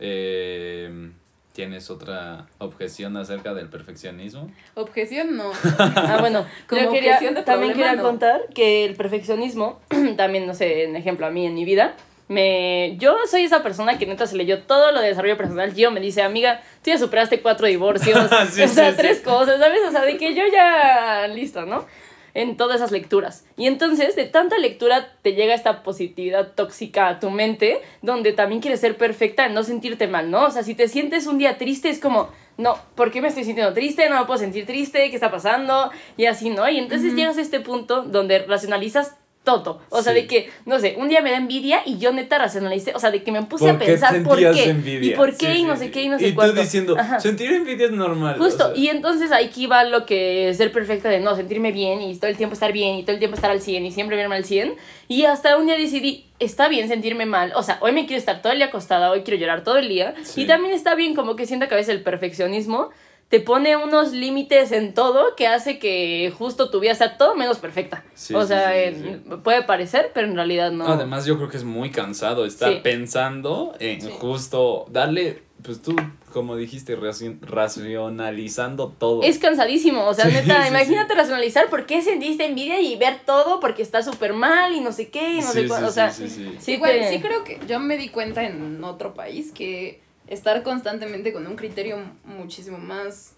Speaker 2: eh, ¿tienes otra objeción acerca del perfeccionismo?
Speaker 1: Objeción no.
Speaker 3: Ah, bueno,
Speaker 1: Como
Speaker 3: yo quería,
Speaker 1: de
Speaker 3: también
Speaker 1: problema,
Speaker 3: quería
Speaker 1: no.
Speaker 3: contar que el perfeccionismo, también, no sé, en ejemplo, a mí en mi vida, me, yo soy esa persona que neta se leyó todo lo de desarrollo personal. Gio me dice, amiga, tú ya superaste cuatro divorcios,
Speaker 2: Sí,
Speaker 3: o sea,
Speaker 2: sí,
Speaker 3: tres
Speaker 2: sí.
Speaker 3: cosas, ¿sabes? O sea, de que yo ya, listo, ¿no? En todas esas lecturas. Y entonces, de tanta lectura, te llega esta positividad tóxica a tu mente, donde también quieres ser perfecta en no sentirte mal, ¿no? O sea, si te sientes un día triste, es como, no, ¿por qué me estoy sintiendo triste? No me puedo sentir triste, ¿qué está pasando? Y así, ¿no? Y entonces llegas a este punto donde racionalizas todo. O sea,
Speaker 2: Sí.
Speaker 3: de que, no sé, un día me da envidia y yo neta racionalicé, o sea, de que me puse a
Speaker 2: ¿Por qué
Speaker 3: pensar por qué.
Speaker 2: envidia?
Speaker 3: Y por qué,
Speaker 2: Sí,
Speaker 3: y no
Speaker 2: sí,
Speaker 3: sé qué, y no sé
Speaker 2: Y
Speaker 3: cuánto.
Speaker 2: tú diciendo,
Speaker 3: Ajá.
Speaker 2: sentir envidia es normal.
Speaker 3: Justo,
Speaker 2: o sea,
Speaker 3: y entonces aquí va lo que es ser perfecta de no sentirme bien y todo el tiempo estar bien y todo el tiempo estar al 100 y siempre verme al 100. Y hasta un día decidí, está bien sentirme mal, o sea, hoy me quiero estar todo el día acostada, hoy quiero llorar todo el día. Y también está bien como que siento que a veces el perfeccionismo te pone unos límites en todo que hace que justo tu vida sea todo menos perfecta.
Speaker 2: Sí,
Speaker 3: o
Speaker 2: sí,
Speaker 3: sea,
Speaker 2: sí,
Speaker 3: en-
Speaker 2: sí.
Speaker 3: puede parecer, pero en realidad no.
Speaker 2: Además, yo creo que es muy cansado estar
Speaker 3: Sí.
Speaker 2: pensando en
Speaker 1: Sí.
Speaker 2: justo darle, pues tú, como dijiste, raci- racionalizando todo.
Speaker 3: Es cansadísimo, o sea,
Speaker 2: Sí,
Speaker 3: neta,
Speaker 2: sí,
Speaker 3: imagínate
Speaker 2: sí.
Speaker 3: racionalizar por qué sentiste envidia y ver todo porque está súper mal y no sé qué y no
Speaker 2: Sí,
Speaker 3: sé cuál,
Speaker 2: sí,
Speaker 3: o sea,
Speaker 2: sí, sí, sí
Speaker 1: creo que yo me di cuenta en otro país que estar constantemente con un criterio muchísimo más,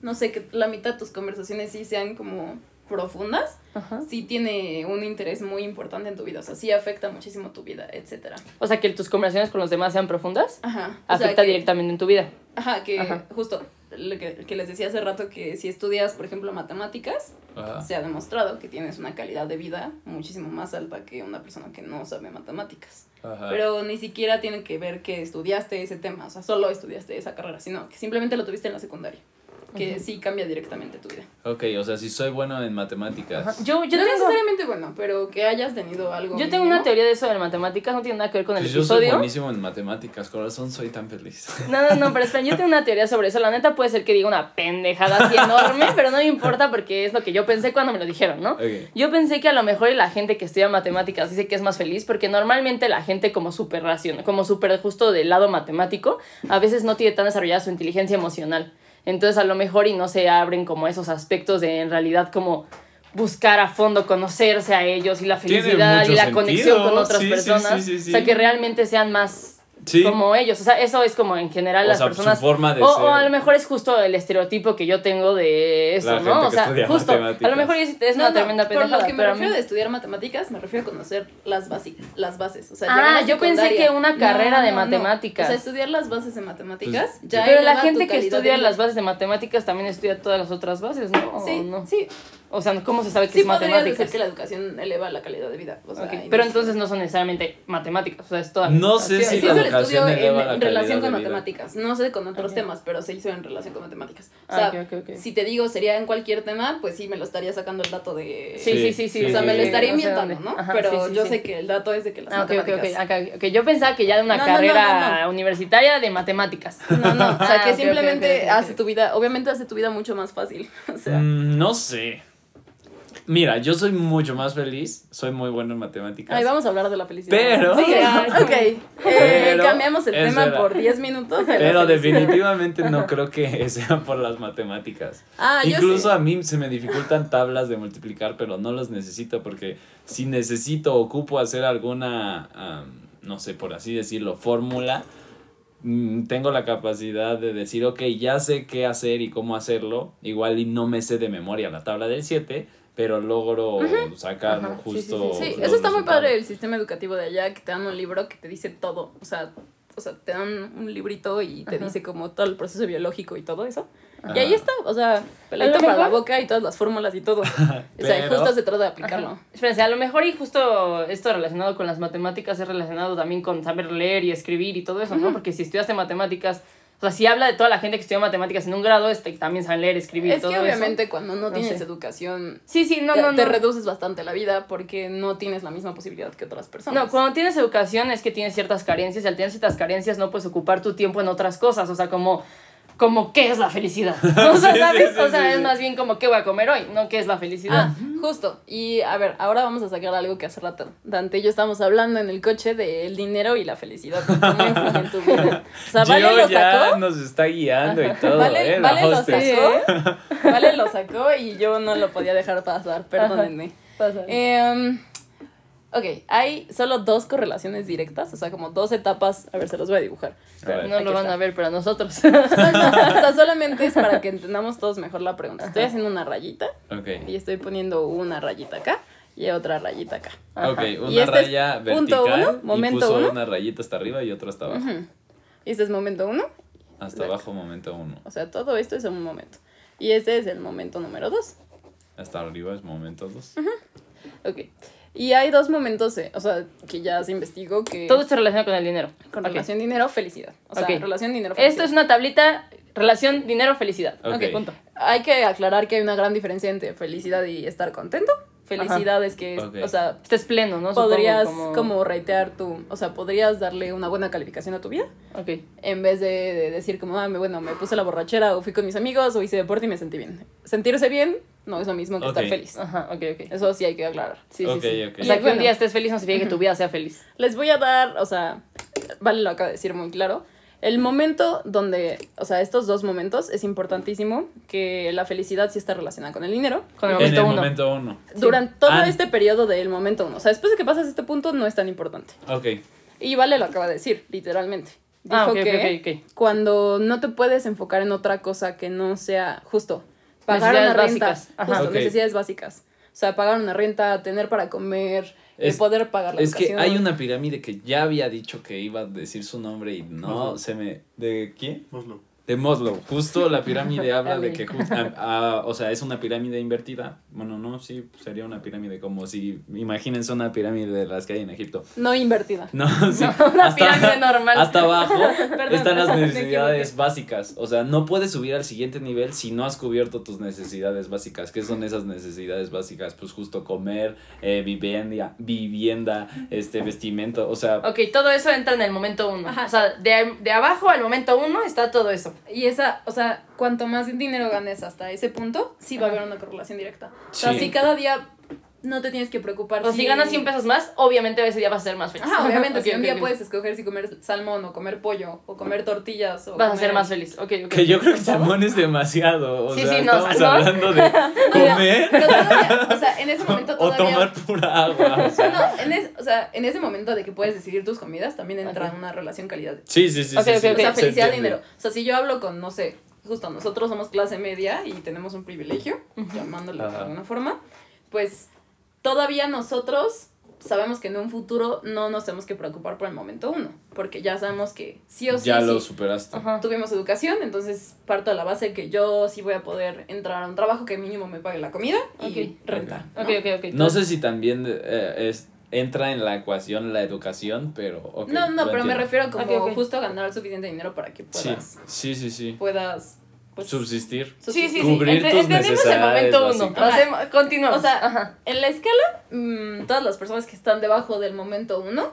Speaker 1: no sé, que la mitad de tus conversaciones sí sean como profundas,
Speaker 3: Ajá.
Speaker 1: sí tiene un interés muy importante en tu vida, o sea, sí afecta muchísimo tu vida, etcétera.
Speaker 3: O sea, que tus conversaciones con los demás sean profundas,
Speaker 1: Ajá. o sea,
Speaker 3: afecta
Speaker 1: que-
Speaker 3: directamente en tu vida.
Speaker 1: Ajá, que
Speaker 3: Ajá.
Speaker 1: justo lo que, que les decía hace rato que si estudias, por ejemplo, matemáticas,
Speaker 2: Ajá.
Speaker 1: se ha demostrado que tienes una calidad de vida muchísimo más alta que una persona que no sabe matemáticas.
Speaker 2: Ajá.
Speaker 1: Pero ni siquiera tiene que ver que estudiaste ese tema, o sea, solo estudiaste esa carrera, sino que simplemente lo tuviste en la secundaria. Que sí cambia directamente tu vida.
Speaker 2: Ok, o sea, si soy bueno en matemáticas.
Speaker 3: Ajá. Yo, yo
Speaker 1: no
Speaker 3: tengo,
Speaker 1: necesariamente bueno, pero que hayas tenido algo.
Speaker 3: yo tengo
Speaker 1: mínimo.
Speaker 3: una teoría de eso de matemáticas, no tiene nada que ver con el
Speaker 2: Pues yo soy
Speaker 3: episodio.
Speaker 2: buenísimo en matemáticas, corazón, soy tan feliz.
Speaker 3: No, no, no, pero espera, yo tengo una teoría sobre eso. La neta puede ser que diga una pendejada así enorme, pero no me importa porque es lo que yo pensé cuando me lo dijeron, ¿no? Yo pensé que a lo mejor la gente que estudia matemáticas dice que es más feliz porque normalmente la gente como súper racional, como súper justo del lado matemático, a veces no tiene tan desarrollada su inteligencia emocional. Entonces a lo mejor y no se abren como esos aspectos de en realidad como buscar a fondo, conocerse a ellos y la felicidad y la conexión con otras
Speaker 2: Sí,
Speaker 3: personas.
Speaker 2: sí, sí, sí.
Speaker 3: O sea, que realmente sean más
Speaker 2: Sí.
Speaker 3: como ellos. O sea, eso es como en general
Speaker 2: O
Speaker 3: las
Speaker 2: sea,
Speaker 3: personas.
Speaker 2: su forma de
Speaker 3: o,
Speaker 2: ser.
Speaker 3: o a lo mejor es justo el estereotipo que yo tengo de eso,
Speaker 2: La
Speaker 3: ¿no? O sea, justo. A lo mejor es, es
Speaker 1: No,
Speaker 3: una
Speaker 1: no,
Speaker 3: tremenda
Speaker 1: por
Speaker 3: pendejada.
Speaker 1: lo que me
Speaker 3: mí-
Speaker 1: refiero de estudiar matemáticas, me refiero a conocer las, basi las bases. O sea,
Speaker 3: Ah, yo pensé que una carrera de matemáticas.
Speaker 1: O sea, estudiar las bases de matemáticas
Speaker 2: Pues,
Speaker 1: ya
Speaker 3: Pero la gente que estudia
Speaker 1: de
Speaker 3: las bases de matemáticas también estudia todas las otras bases, ¿no? ¿O
Speaker 1: Sí,
Speaker 3: no?
Speaker 1: sí.
Speaker 3: O sea, ¿cómo se sabe que
Speaker 1: Sí
Speaker 3: es matemáticas?
Speaker 1: decir que la educación eleva la calidad de vida. O sea,
Speaker 3: Pero entonces no son necesariamente matemáticas, o sea, es toda la
Speaker 2: No sé
Speaker 3: educación.
Speaker 2: si
Speaker 1: Sí,
Speaker 2: la
Speaker 1: el
Speaker 2: educación
Speaker 1: en,
Speaker 2: eleva la
Speaker 1: en relación
Speaker 2: calidad
Speaker 1: con
Speaker 2: de vida.
Speaker 1: matemáticas. No sé con otros temas, pero se hizo en relación con matemáticas. O
Speaker 3: Ah,
Speaker 1: sea, si te digo sería en cualquier tema, pues sí me lo estaría sacando el dato de.
Speaker 3: Sí, sí, sí, sí.
Speaker 1: o sea, me lo
Speaker 3: sí,
Speaker 1: estaría inventando. ¿no?
Speaker 3: Ajá,
Speaker 1: pero
Speaker 3: sí, sí,
Speaker 1: yo
Speaker 3: sí.
Speaker 1: sé que el dato es de que las
Speaker 3: Ah, ok, ok, ok.
Speaker 1: matemáticas.
Speaker 3: acá, ok. Yo pensaba que ya de una
Speaker 1: No, no, no,
Speaker 3: carrera
Speaker 1: no, no.
Speaker 3: universitaria de matemáticas.
Speaker 1: No, no, o sea,
Speaker 3: Ah,
Speaker 1: que simplemente hace tu vida, obviamente hace tu vida mucho más fácil. O sea,
Speaker 2: Mm, no sé. Mira, yo soy mucho más feliz, soy muy bueno en matemáticas.
Speaker 1: ahí vamos a hablar de la felicidad.
Speaker 2: Pero-
Speaker 1: Sí,
Speaker 3: ya,
Speaker 1: ok. Eh,
Speaker 2: Pero-
Speaker 1: cambiamos el tema
Speaker 2: verdad.
Speaker 1: por 10 minutos. de
Speaker 2: Pero definitivamente no creo que sea por las matemáticas.
Speaker 1: Ah, yo
Speaker 2: Incluso
Speaker 1: sí.
Speaker 2: a mí se me dificultan tablas de multiplicar, pero no los necesito porque si necesito, ocupo hacer alguna, no sé, por así decirlo, fórmula, mm, tengo la capacidad de decir, ok, ya sé qué hacer y cómo hacerlo, igual y no me sé de memoria la tabla del 7, pero logro sacar
Speaker 3: Ajá, sí,
Speaker 2: justo...
Speaker 1: Sí, eso está muy padre el sistema educativo de allá, que te dan un libro que te dice todo. O sea, o sea te dan un librito y te
Speaker 3: Ajá.
Speaker 1: dice como todo el proceso biológico y todo eso.
Speaker 2: Ajá.
Speaker 1: Y ahí está, o sea,
Speaker 3: lo
Speaker 1: para la boca y todas las fórmulas y todo. o sea, justo se trata de aplicarlo.
Speaker 3: Ajá. Espérense, a lo mejor y justo esto relacionado con las matemáticas es relacionado también con saber leer y escribir y todo eso, ¿no? Porque si estudiaste matemáticas, o sea, si habla de toda la gente que estudió matemáticas en un grado, este, también saben leer, escribir y
Speaker 1: Es
Speaker 3: todo
Speaker 1: que obviamente cuando no
Speaker 3: No
Speaker 1: tienes
Speaker 3: sé.
Speaker 1: educación,
Speaker 3: Sí, sí, no,
Speaker 1: te,
Speaker 3: no,
Speaker 1: te
Speaker 3: no.
Speaker 1: reduces bastante la vida porque no tienes la misma posibilidad que otras personas.
Speaker 3: No, cuando tienes educación es que tienes ciertas carencias y al tener ciertas carencias no puedes ocupar tu tiempo en otras cosas, o sea, como, como ¿qué es la felicidad? O sea,
Speaker 2: Sí,
Speaker 3: ¿sabes?
Speaker 2: sí, sí,
Speaker 3: o sea,
Speaker 2: sí,
Speaker 3: es más bien como, ¿qué voy a comer hoy? No, ¿qué es la felicidad?
Speaker 1: Ah, justo. Y a ver, ahora vamos a sacar algo que hace rato Dante y yo estamos hablando en el coche del dinero y la felicidad. ¿Cómo influye en tu vida? O sea, Vale lo
Speaker 2: ya
Speaker 1: sacó.
Speaker 2: nos está guiando y todo,
Speaker 1: Vale,
Speaker 2: ¿eh? La
Speaker 1: vale lo sacó. Vale lo sacó y yo no lo podía dejar pasar, perdónenme.
Speaker 3: Pasa.
Speaker 1: Ok, hay solo dos correlaciones directas, o sea, como dos etapas. A ver, se los voy a dibujar.
Speaker 2: A ver.
Speaker 3: no lo van
Speaker 1: está.
Speaker 3: a ver, pero nosotros.
Speaker 1: o sea, solamente es para que entendamos todos mejor la pregunta. Estoy haciendo una rayita
Speaker 2: Ok.
Speaker 1: y estoy poniendo una rayita acá y otra rayita acá.
Speaker 2: Ok,
Speaker 1: Y
Speaker 2: una
Speaker 1: este es
Speaker 2: raya
Speaker 1: punto
Speaker 2: vertical
Speaker 1: uno, momento
Speaker 2: y puso
Speaker 1: uno.
Speaker 2: una rayita hasta arriba y otra hasta abajo.
Speaker 1: Y este es momento uno,
Speaker 2: Hasta
Speaker 1: Exacto.
Speaker 2: abajo, momento uno.
Speaker 1: o sea, todo esto es un momento. Y este es el momento número dos.
Speaker 2: Hasta arriba es momento dos.
Speaker 1: Ok. Y hay dos momentos, eh, o sea, que ya se investigó que...
Speaker 3: Todo esto relacionado con el dinero.
Speaker 1: Con relación dinero-felicidad. O sea, relación dinero-felicidad.
Speaker 3: Esto es una tablita, relación dinero-felicidad.
Speaker 2: Ok.
Speaker 3: Ok, punto.
Speaker 1: Hay que aclarar que hay una gran diferencia entre felicidad y estar contento. Felicidad es que, o sea,
Speaker 3: Estés pleno, ¿no? Supongo,
Speaker 1: podrías
Speaker 3: como...
Speaker 1: como... reitear tu, o sea, podrías darle una buena calificación a tu vida
Speaker 3: Ok.
Speaker 1: en vez de, de decir como, ah, me- bueno, me puse la borrachera o fui con mis amigos o hice deporte y me sentí bien. Sentirse bien no es lo mismo que estar feliz.
Speaker 3: Ajá, ok, ok.
Speaker 1: Eso sí hay que aclarar.
Speaker 3: Sí,
Speaker 2: Ok,
Speaker 3: sí, sí.
Speaker 2: ok.
Speaker 3: O sea,
Speaker 1: Y
Speaker 3: que
Speaker 1: bueno.
Speaker 3: un día estés feliz no significa que tu vida sea feliz.
Speaker 1: Les voy a dar, o sea, vale lo acaba de decir muy claro. El momento donde, o sea, estos dos momentos es importantísimo que la felicidad sí está relacionada con el dinero.
Speaker 3: Con el
Speaker 2: En el
Speaker 3: momento uno.
Speaker 2: momento uno.
Speaker 1: Durante todo
Speaker 2: Ah.
Speaker 1: este periodo del momento uno. O sea, después de que pasas este punto no es tan importante.
Speaker 2: Ok.
Speaker 1: Y Vale lo acaba de decir, literalmente. Dijo
Speaker 3: Ah, ok, ok,
Speaker 1: que
Speaker 3: ok, ok.
Speaker 1: cuando no te puedes enfocar en otra cosa que no sea justo pagar una renta, justo,
Speaker 2: Ok.
Speaker 1: necesidades básicas. O sea, pagar una renta, tener para comer,
Speaker 2: Es-
Speaker 1: poder pagar la
Speaker 2: Es que hay una pirámide que ya había dicho que iba a decir su nombre y no
Speaker 4: Maslow.
Speaker 2: se me... ¿De quién?
Speaker 4: Maslow.
Speaker 2: De Maslow, justo la pirámide habla de que, a- a- o sea, es una pirámide invertida. Bueno, no, sí, sería una pirámide como si, imagínense una pirámide de las que hay en Egipto.
Speaker 1: No invertida.
Speaker 2: No, sí.
Speaker 3: una pirámide normal.
Speaker 2: Hasta abajo
Speaker 1: Perdón,
Speaker 2: están las necesidades básicas. O sea, no puedes subir al siguiente nivel si no has cubierto tus necesidades básicas. ¿Qué son esas necesidades básicas? Pues justo comer, eh, vivienda, vivienda, este, vestimento. O sea,
Speaker 3: Ok, todo eso entra en el momento uno.
Speaker 1: Ajá.
Speaker 3: O sea, de, de abajo al momento uno está todo eso.
Speaker 1: Y esa, o sea, cuanto más dinero ganes hasta ese punto, sí va a haber una correlación directa. O sea,
Speaker 2: Sí.
Speaker 1: si cada día no te tienes que preocupar.
Speaker 3: O si ganas 100 pesos más, obviamente ese día vas a ser más feliz.
Speaker 1: Ajá, obviamente,
Speaker 3: Ok,
Speaker 1: si un
Speaker 3: ok,
Speaker 1: día
Speaker 3: ok.
Speaker 1: puedes escoger si comer salmón o comer pollo o comer tortillas o
Speaker 3: Vas a
Speaker 1: comer-
Speaker 3: ser más feliz. Ok, ok.
Speaker 2: que yo creo que salmón es demasiado. O
Speaker 3: Sí,
Speaker 2: sea,
Speaker 3: sí, no,
Speaker 2: estamos
Speaker 3: salmón.
Speaker 2: hablando de comer
Speaker 1: Pero todavía, o sea, en ese momento
Speaker 2: o
Speaker 1: todavía...
Speaker 2: tomar pura agua. O sea.
Speaker 1: No, en, es- o sea, en ese momento de que puedes decidir tus comidas, también entra
Speaker 3: Ok.
Speaker 1: una relación calidad.
Speaker 2: Sí, sí, sí. Sí, sí.
Speaker 1: O sea,
Speaker 2: se
Speaker 1: felicidad,
Speaker 2: entiende.
Speaker 1: dinero. O sea, si yo hablo con, no sé, justo nosotros somos clase media y tenemos un privilegio, llamándolo de
Speaker 2: Ajá.
Speaker 1: alguna forma, pues todavía nosotros sabemos que en un futuro no nos tenemos que preocupar por el momento uno, porque ya sabemos que sí o sí,
Speaker 2: Ya lo
Speaker 1: sí
Speaker 2: superaste.
Speaker 3: Ajá.
Speaker 1: tuvimos educación, entonces parto de la base que yo sí voy a poder entrar a un trabajo que mínimo me pague la comida y renta. ¿no?
Speaker 3: Ok, ok, ok.
Speaker 2: No sé si también eh, es, entra en la ecuación la educación, pero.
Speaker 1: no, no, pero me refiero como justo a ganar suficiente dinero para que
Speaker 2: Sí,
Speaker 1: puedas,
Speaker 2: sí, sí, sí.
Speaker 1: puedas pues,
Speaker 2: Subsistir.
Speaker 3: Sí, sí, sí.
Speaker 2: Cubrir
Speaker 3: Ent-
Speaker 2: tus
Speaker 3: entendimos el
Speaker 2: necesidades
Speaker 3: momento uno. Hacemos, continuamos.
Speaker 1: O sea,
Speaker 3: Ajá.
Speaker 1: En la escala, mm, todas las personas que están debajo del momento uno,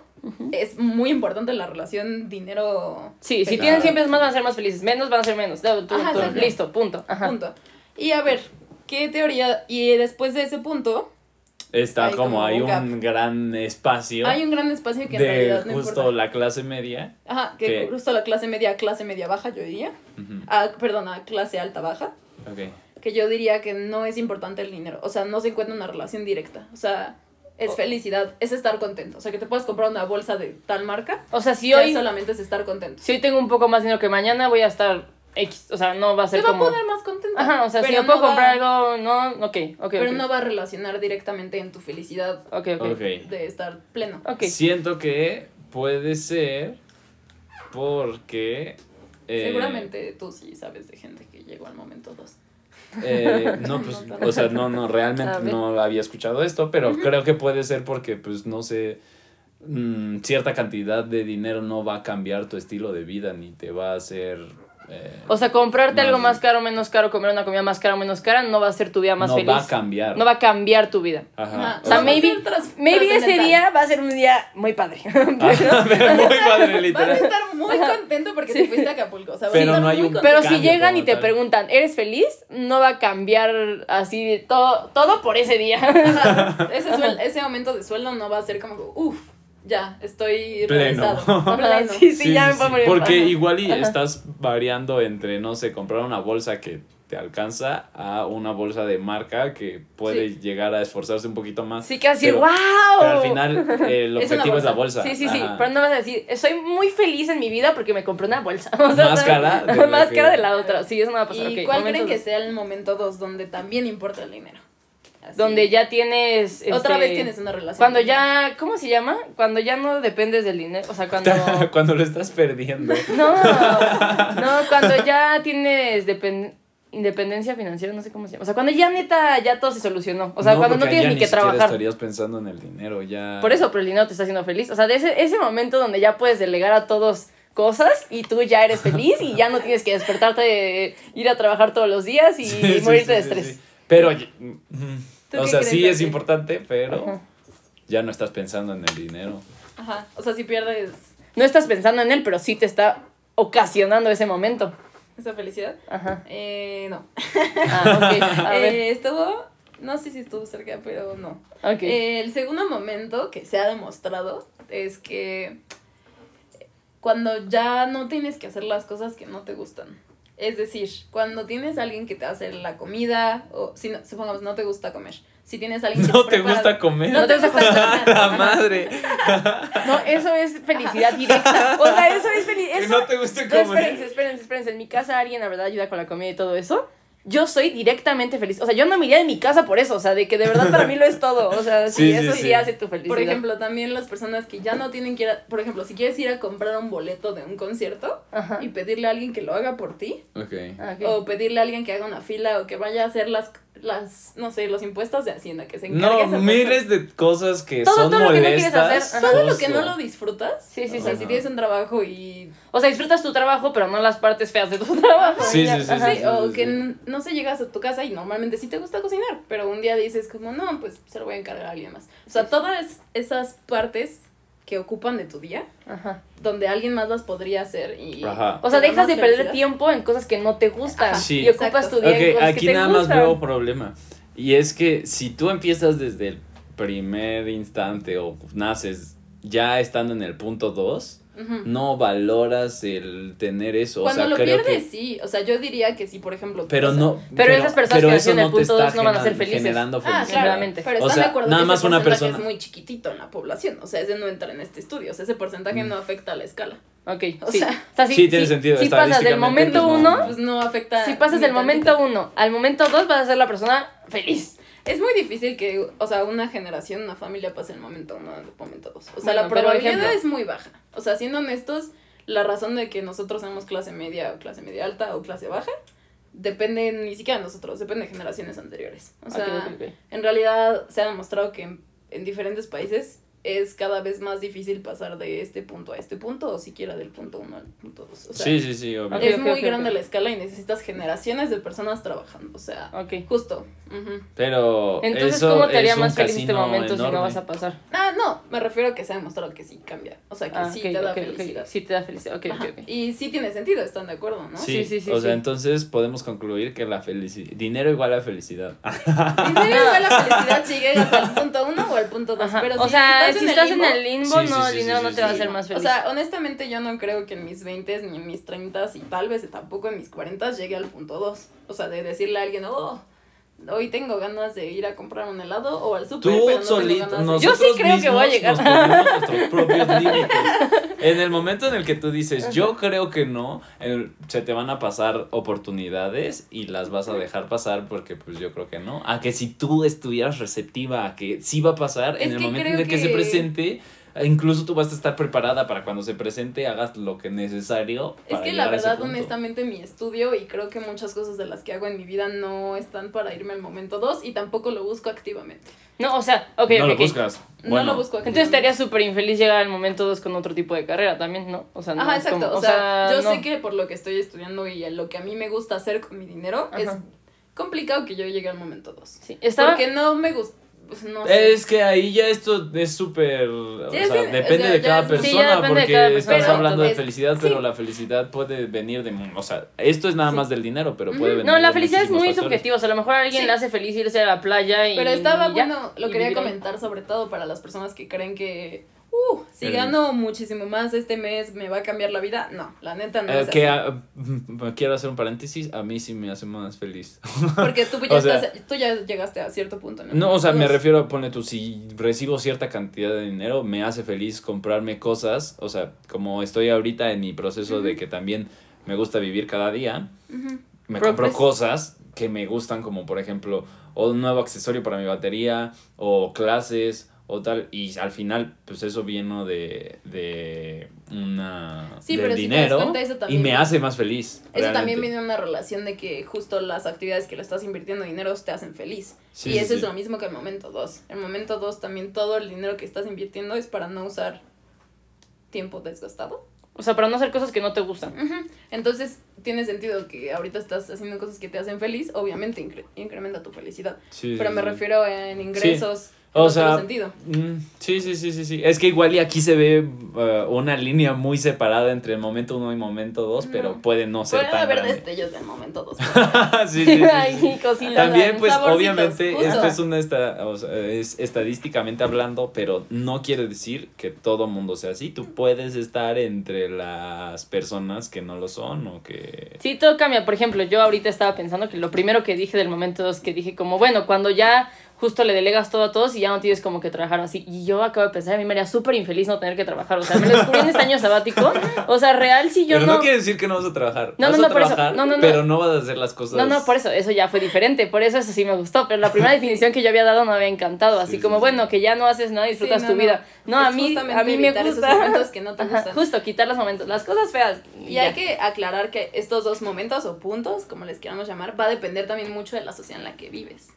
Speaker 1: es muy importante la relación dinero.
Speaker 3: Sí, si
Speaker 1: Claro.
Speaker 3: tienen 100 pesos más van a ser más felices, menos van a ser menos. Tú- tú-
Speaker 1: Ajá,
Speaker 3: tú-
Speaker 1: exacto.
Speaker 3: listo, punto. Ajá.
Speaker 1: Punto. Y a ver, ¿qué teoría? Y después de ese punto,
Speaker 2: Está
Speaker 1: Hay
Speaker 2: como
Speaker 1: como
Speaker 2: hay
Speaker 1: un
Speaker 2: gran espacio
Speaker 1: hay un gran espacio que en
Speaker 2: de
Speaker 1: realidad no
Speaker 2: justo
Speaker 1: importa.
Speaker 2: la clase media.
Speaker 1: Ajá, que
Speaker 2: que-
Speaker 1: justo la clase media, clase media baja, yo diría.
Speaker 2: Ujú,
Speaker 1: Ah, perdón, a clase alta baja.
Speaker 2: ok.
Speaker 1: Que yo diría que no es importante el dinero. O sea, no se encuentra una relación directa. O sea, es felicidad, es estar contento. O sea, que te puedas comprar una bolsa de tal marca.
Speaker 3: O sea, si hoy,
Speaker 1: solamente es estar contento.
Speaker 3: si hoy tengo un poco más dinero que mañana, voy a estar X. O sea, no va a ser
Speaker 1: Te va
Speaker 3: como.
Speaker 1: a poner más contento.
Speaker 3: Ajá, o sea, si yo puedo
Speaker 1: no va-
Speaker 3: comprar algo, no, ok, ok.
Speaker 1: Pero no va a relacionar directamente en tu felicidad
Speaker 3: Ok, ok.
Speaker 2: Ok.
Speaker 1: de estar pleno.
Speaker 3: Ok.
Speaker 2: Siento que puede ser porque. eh,
Speaker 1: Seguramente tú sí sabes de gente que llegó al momento 2.
Speaker 2: Eh, no, pues, o sea, no, no, realmente no había escuchado esto, pero creo que puede ser porque, pues, no sé, mm, cierta cantidad de dinero no va a cambiar tu estilo de vida, ni te va a hacer... eh,
Speaker 3: O sea, comprarte
Speaker 2: Más-
Speaker 3: algo más caro o menos caro, comer una comida más cara o menos cara, no va a ser tu vida más
Speaker 2: no
Speaker 3: feliz.
Speaker 2: va a cambiar.
Speaker 3: No va a cambiar tu vida.
Speaker 2: Ajá.
Speaker 1: Ajá.
Speaker 3: O sea,
Speaker 1: No
Speaker 3: maybe, maybe ese día va a ser un día muy padre.
Speaker 2: Ajá, pero muy padre,
Speaker 1: Vas a
Speaker 2: literal.
Speaker 1: estar muy contento porque te fuiste a Acapulco. O sea, vas
Speaker 2: Pero
Speaker 1: a estar
Speaker 2: no hay
Speaker 1: muy
Speaker 2: un-
Speaker 1: contento.
Speaker 3: Pero si llegan y te
Speaker 2: tal.
Speaker 3: preguntan, ¿eres feliz? No va a cambiar así de todo, todo por ese día.
Speaker 1: Ese, suel- ese momento de sueldo no va a ser como, uff, ya, estoy
Speaker 2: Pleno.
Speaker 1: Pleno.
Speaker 3: sí, sí, ya me puedo morir.
Speaker 2: Porque igual y
Speaker 3: Ajá.
Speaker 2: estás variando entre, no sé, comprar una bolsa que te alcanza a una bolsa de marca que puede llegar a esforzarse un poquito más.
Speaker 3: Sí, que vas a decir,
Speaker 2: Pero-
Speaker 3: ¡wow!
Speaker 2: Pero al final eh, el objetivo es la
Speaker 1: bolsa.
Speaker 3: Sí, sí, sí, pero no vas a decir, soy muy feliz en mi vida porque me compré una bolsa. O sea,
Speaker 2: Más cara de la
Speaker 3: más cara de la otra. Sí, eso no va a pasar.
Speaker 1: ¿Y cuál
Speaker 3: momento
Speaker 1: creen que
Speaker 3: dos.
Speaker 1: sea el momento 2 donde también importa el dinero? Así.
Speaker 3: Donde ya tienes.
Speaker 1: Otra
Speaker 3: este,
Speaker 1: vez tienes una relación.
Speaker 3: Cuando ya. ¿Cómo se llama? Cuando ya no dependes del dinero. O sea, cuando.
Speaker 2: Cuando lo estás perdiendo.
Speaker 3: No, no, cuando ya tienes depend- independencia financiera, no sé cómo se llama. O sea, cuando ya neta, ya todo se solucionó. O sea, cuando no tienes
Speaker 2: ya
Speaker 3: ni que trabajar.
Speaker 2: estarías pensando en el dinero ya.
Speaker 3: Por eso, pero el dinero te está haciendo feliz. O sea, de ese, ese momento donde ya puedes delegar a todos cosas y tú ya eres feliz y ya no tienes que despertarte de ir a trabajar todos los días y
Speaker 2: Sí, sí,
Speaker 3: morirte de estrés.
Speaker 2: sí. Pero, mm,
Speaker 1: ¿Tú
Speaker 2: o sea,
Speaker 1: crees,
Speaker 2: sí es importante, pero
Speaker 3: Ajá.
Speaker 2: ya no estás pensando en el dinero.
Speaker 1: Ajá. O sea, si pierdes
Speaker 3: No estás pensando en él, pero sí te está ocasionando ese momento.
Speaker 1: esa felicidad.
Speaker 3: Ajá.
Speaker 1: Eh, no.
Speaker 3: Ah, ok. A ver.
Speaker 1: Eh, estuvo, no sé si estuvo cerca, pero no.
Speaker 3: Ok.
Speaker 1: Eh, el segundo momento que se ha demostrado es que cuando ya no tienes que hacer las cosas que no te gustan. Es decir, cuando tienes a alguien que te hace la comida, o si no, supongamos no te gusta comer. Si tienes a alguien que
Speaker 2: No
Speaker 1: te prepara-
Speaker 2: gusta comer.
Speaker 1: No te gusta cocinar.
Speaker 2: La madre.
Speaker 3: No, eso es felicidad directa. O sea, eso es
Speaker 2: Que
Speaker 3: felicidad.
Speaker 2: no te gusta
Speaker 3: No,
Speaker 2: comer.
Speaker 3: espérense, espérense, espérense. En mi casa alguien, la verdad, ayuda con la comida y todo eso. Yo soy directamente feliz. O sea, yo no me iría de mi casa por eso, o sea, de que de verdad para mí lo es todo. O sea, sí, eso sí,
Speaker 2: sí.
Speaker 3: hace tu felicidad.
Speaker 1: Por ejemplo, también las personas que ya no tienen que ir a, por ejemplo, si quieres ir a comprar un boleto de un concierto
Speaker 3: Ajá.
Speaker 1: y pedirle a alguien que lo haga por ti,
Speaker 2: Ok.
Speaker 3: Ah, ok.
Speaker 1: o pedirle a alguien que haga una fila o que vaya a hacer las, las no sé, los impuestos de Hacienda, que se encargue
Speaker 2: No, miles de cosas que
Speaker 3: Todo-
Speaker 2: son
Speaker 3: todo lo que no quieres
Speaker 2: molestas.
Speaker 3: hacer.
Speaker 1: Todo lo que no lo disfrutas.
Speaker 3: Sí, sí,
Speaker 1: o sea,
Speaker 2: sí.
Speaker 1: si tienes un trabajo y.
Speaker 3: O sea, disfrutas tu trabajo, pero no las partes feas de tu trabajo.
Speaker 2: Sí, sí, sí.
Speaker 1: Sí, o que n- no se llegas a tu casa y normalmente sí te gusta cocinar, pero un día dices como, no, pues se lo voy a encargar a alguien más. O sea, todas esas partes que ocupan de tu día,
Speaker 3: Ajá.
Speaker 1: donde alguien más las podría hacer y...
Speaker 2: Ajá.
Speaker 3: O sea, dejas
Speaker 1: más
Speaker 3: de perder
Speaker 1: felicidad.
Speaker 3: tiempo en cosas que no te gustan.
Speaker 2: Sí.
Speaker 3: Y ocupas
Speaker 1: exacto.
Speaker 3: tu día en
Speaker 2: Ok,
Speaker 3: cosas
Speaker 2: aquí
Speaker 3: que te
Speaker 2: nada más
Speaker 3: gustan.
Speaker 2: veo un problema. Y es que si tú empiezas desde el primer instante o naces ya estando en el punto 2, No valoras el tener eso.
Speaker 1: Cuando
Speaker 2: o sea,
Speaker 1: lo
Speaker 2: creo
Speaker 1: pierdes,
Speaker 2: que...
Speaker 1: sí. O sea, yo diría que sí, por ejemplo.
Speaker 2: Pero
Speaker 1: o sea,
Speaker 2: no.
Speaker 3: Pero esas personas que
Speaker 2: eso
Speaker 3: en el
Speaker 2: no
Speaker 3: punto
Speaker 2: está
Speaker 3: dos no van a ser felices.
Speaker 2: generando
Speaker 1: Ah,
Speaker 2: felicidad.
Speaker 1: claro,
Speaker 3: Claramente.
Speaker 1: pero
Speaker 2: O
Speaker 1: están
Speaker 2: sea,
Speaker 1: de acuerdo
Speaker 2: nada
Speaker 1: que
Speaker 2: más
Speaker 1: ese
Speaker 2: una persona-
Speaker 1: es muy chiquitito en la población, o sea, ese no entra en este estudio, o sea, ese porcentaje no afecta a la escala.
Speaker 3: Ok,
Speaker 1: O
Speaker 3: sí.
Speaker 1: sea,
Speaker 3: o sea, si,
Speaker 2: Sí, tiene
Speaker 3: si-
Speaker 2: sentido,
Speaker 3: Si pasas del momento
Speaker 2: pues, no.
Speaker 3: uno,
Speaker 1: Pues no afecta.
Speaker 3: si pasas del momento
Speaker 1: tantito.
Speaker 3: uno al momento dos, vas a ser la persona feliz.
Speaker 1: Es muy difícil que, o sea, una generación, una familia pase el momento uno al momento dos. O sea,
Speaker 3: Bueno,
Speaker 1: la probabilidad
Speaker 3: ejemplo.
Speaker 1: es muy baja. O sea, siendo honestos, la razón de que nosotros seamos clase media o clase media alta o clase baja depende ni siquiera de nosotros, depende de generaciones anteriores. O sea,
Speaker 3: Ok, ok, ok.
Speaker 1: en realidad se ha demostrado que en, en diferentes países es cada vez más difícil pasar de este punto a este punto o siquiera del punto uno al punto dos. O sea,
Speaker 2: Sí, sí, sí, obvio.
Speaker 1: Es muy grande la escala y necesitas generaciones de personas trabajando. O sea, justo.
Speaker 2: Pero.
Speaker 3: Entonces,
Speaker 2: eso
Speaker 3: ¿cómo te haría más feliz este
Speaker 2: casino
Speaker 3: momento si no vas a pasar?
Speaker 1: Ah, no, me refiero a que se ha demostrado que sí cambia. O sea, que
Speaker 3: Ah,
Speaker 1: sí te da felicidad.
Speaker 3: Sí te da felicidad. Ok,
Speaker 1: Ajá.
Speaker 3: ok, ok.
Speaker 1: Y sí tiene sentido, están de acuerdo, ¿no?
Speaker 2: Sí,
Speaker 3: Sí, sí, sí,
Speaker 2: o sea,
Speaker 3: sí.
Speaker 2: entonces podemos concluir que la felicidad. Dinero igual a felicidad.
Speaker 1: Dinero igual la felicidad si llegas al punto uno o al punto dos.
Speaker 3: Ajá.
Speaker 1: Pero
Speaker 3: o sea,
Speaker 1: estás
Speaker 3: si
Speaker 1: en
Speaker 3: estás
Speaker 1: el limbo,
Speaker 3: en el limbo,
Speaker 2: Sí,
Speaker 3: no,
Speaker 2: sí,
Speaker 3: el dinero
Speaker 2: sí,
Speaker 3: no
Speaker 2: sí,
Speaker 3: te va a hacer más feliz.
Speaker 1: O sea, honestamente yo no creo que en mis 20 ni en mis 30 y tal vez tampoco en mis 40 llegue al punto 2. O sea, de decirle a alguien, oh, hoy tengo ganas de ir a comprar un helado o al súper,
Speaker 2: Tú
Speaker 1: pero no
Speaker 2: solito,
Speaker 1: de...
Speaker 3: Yo sí creo que voy a llegar.
Speaker 2: nos nuestros propios límites. En el momento en el que tú dices, yo creo que no, el- se te van a pasar oportunidades y las vas a dejar pasar porque pues yo creo que no. A que si tú estuvieras receptiva a que sí va a pasar,
Speaker 1: Es
Speaker 2: en el momento en el que, se presente, incluso tú vas a estar preparada para cuando se presente hagas lo que es necesario.
Speaker 1: Es que la verdad, honestamente, mi estudio y creo que muchas cosas de las que hago en mi vida no están para irme al momento 2 y tampoco lo busco activamente.
Speaker 3: No, o sea, ok,
Speaker 2: no lo
Speaker 3: ok.
Speaker 2: buscas.
Speaker 1: No
Speaker 2: Bueno,
Speaker 1: lo busco activamente.
Speaker 3: Entonces estaría súper infeliz llegar al momento 2 con otro tipo de carrera también, ¿no? O sea, no
Speaker 1: Ajá,
Speaker 3: es
Speaker 1: exacto.
Speaker 3: como-
Speaker 1: o, sea, yo
Speaker 3: no.
Speaker 1: sé que por lo que estoy estudiando y lo que a mí me gusta hacer con mi dinero, es complicado que yo llegue al momento 2.
Speaker 3: Sí, estaba...
Speaker 1: Porque no me gusta. Pues no sé.
Speaker 2: Es que ahí ya esto es súper, o sea,
Speaker 1: en-
Speaker 2: depende
Speaker 1: ya-
Speaker 2: de cada persona
Speaker 3: Sí,
Speaker 2: porque
Speaker 3: cada
Speaker 2: estás
Speaker 3: persona.
Speaker 2: Hablando de
Speaker 1: es-
Speaker 2: felicidad,
Speaker 1: sí.
Speaker 2: pero la felicidad puede venir de, o sea, esto es nada
Speaker 3: Sí.
Speaker 2: más del dinero, pero puede venir
Speaker 3: No, la
Speaker 2: de
Speaker 3: felicidad es muy
Speaker 2: factores.
Speaker 3: subjetiva. O sea, a lo mejor a alguien
Speaker 1: Sí.
Speaker 3: le hace feliz irse a la playa y.
Speaker 1: Pero estaba
Speaker 3: y ya,
Speaker 1: bueno, lo quería comentar sobre todo para las personas que creen que, uh, si
Speaker 2: El-
Speaker 1: gano muchísimo más este mes me va a cambiar la vida. No, la neta no
Speaker 2: Eh,
Speaker 1: es
Speaker 2: que
Speaker 1: así.
Speaker 2: quiero hacer un paréntesis, a mí sí me hace más feliz.
Speaker 1: Porque tú ya,
Speaker 2: o sea-
Speaker 1: estás- tú ya llegaste a cierto punto. el
Speaker 2: No, o sea, me refiero, pone tú, si recibo cierta cantidad de dinero, me hace feliz comprarme cosas, o sea, como estoy ahorita en mi proceso de que también me gusta vivir cada día, me
Speaker 3: Progress.
Speaker 2: compro cosas que me gustan, como por ejemplo, o un nuevo accesorio para mi batería, o clases, o tal, y al final, pues eso viene de, de una
Speaker 1: Sí,
Speaker 2: del
Speaker 1: pero si te das
Speaker 2: dinero
Speaker 1: cuenta, eso
Speaker 2: y me hace más feliz.
Speaker 1: Eso también viene de una relación de que justo las actividades que le estás invirtiendo dinero te hacen feliz.
Speaker 2: Sí,
Speaker 1: y
Speaker 2: sí,
Speaker 1: eso
Speaker 2: sí.
Speaker 1: es lo mismo que el momento 2. El momento 2 también todo el dinero que estás invirtiendo es para no usar tiempo desgastado.
Speaker 3: O sea, para no hacer cosas que no te gustan.
Speaker 1: Entonces, tiene sentido que ahorita estás haciendo cosas que te hacen feliz, obviamente incre- incrementa tu felicidad.
Speaker 2: Sí,
Speaker 1: Pero
Speaker 2: sí,
Speaker 1: me
Speaker 2: sí.
Speaker 1: refiero en ingresos,
Speaker 2: O
Speaker 1: en
Speaker 2: sea,
Speaker 1: sentido.
Speaker 2: Mm, sí, sí, sí, sí, sí. Es que igual y aquí se ve uh, una línea muy separada entre el momento 1 y momento 2,
Speaker 1: No.
Speaker 2: pero puede no ser
Speaker 1: Puede
Speaker 2: tan
Speaker 1: haber
Speaker 2: grande.
Speaker 1: destellos del momento 2.
Speaker 2: sí, sí. También, pues, obviamente,
Speaker 1: justo.
Speaker 2: esto es una esta, o sea, es estadísticamente hablando, pero no quiere decir que todo mundo sea así. Tú puedes estar entre las personas que no lo son o que.
Speaker 3: Sí, todo cambia. Por ejemplo, yo ahorita estaba pensando que lo primero que dije del momento es que dije como, bueno, cuando ya justo le delegas todo a todos y ya no tienes como que trabajar así. Y yo acabo de pensar, a mí me haría súper infeliz no tener que trabajar. O sea, me lo descubrí en este año sabático. O sea, real, si yo
Speaker 2: pero
Speaker 3: no.
Speaker 2: no... quiere decir que no vas a trabajar.
Speaker 3: No,
Speaker 2: vas
Speaker 3: no,
Speaker 2: a
Speaker 3: no, eso.
Speaker 2: trabajar,
Speaker 3: No, no, no.
Speaker 2: Pero no vas a hacer las cosas.
Speaker 3: No, no, por eso, eso ya fue diferente, por eso eso sí me gustó, pero la primera definición que yo había dado no me había encantado, así
Speaker 2: Sí,
Speaker 3: como,
Speaker 2: sí,
Speaker 3: bueno, que ya no haces nada, disfrutas
Speaker 1: Sí,
Speaker 3: tu
Speaker 1: no,
Speaker 3: vida.
Speaker 1: no.
Speaker 3: A
Speaker 1: Es
Speaker 3: mí, a mí me
Speaker 1: evitar esos
Speaker 3: gusta.
Speaker 1: momentos que no te
Speaker 3: Ajá,
Speaker 1: gustan.
Speaker 3: justo, quitar los momentos, las cosas feas.
Speaker 1: Y
Speaker 3: ya.
Speaker 1: hay que aclarar que estos dos momentos o puntos, como les queramos llamar, va a depender también mucho de la sociedad en la que vives.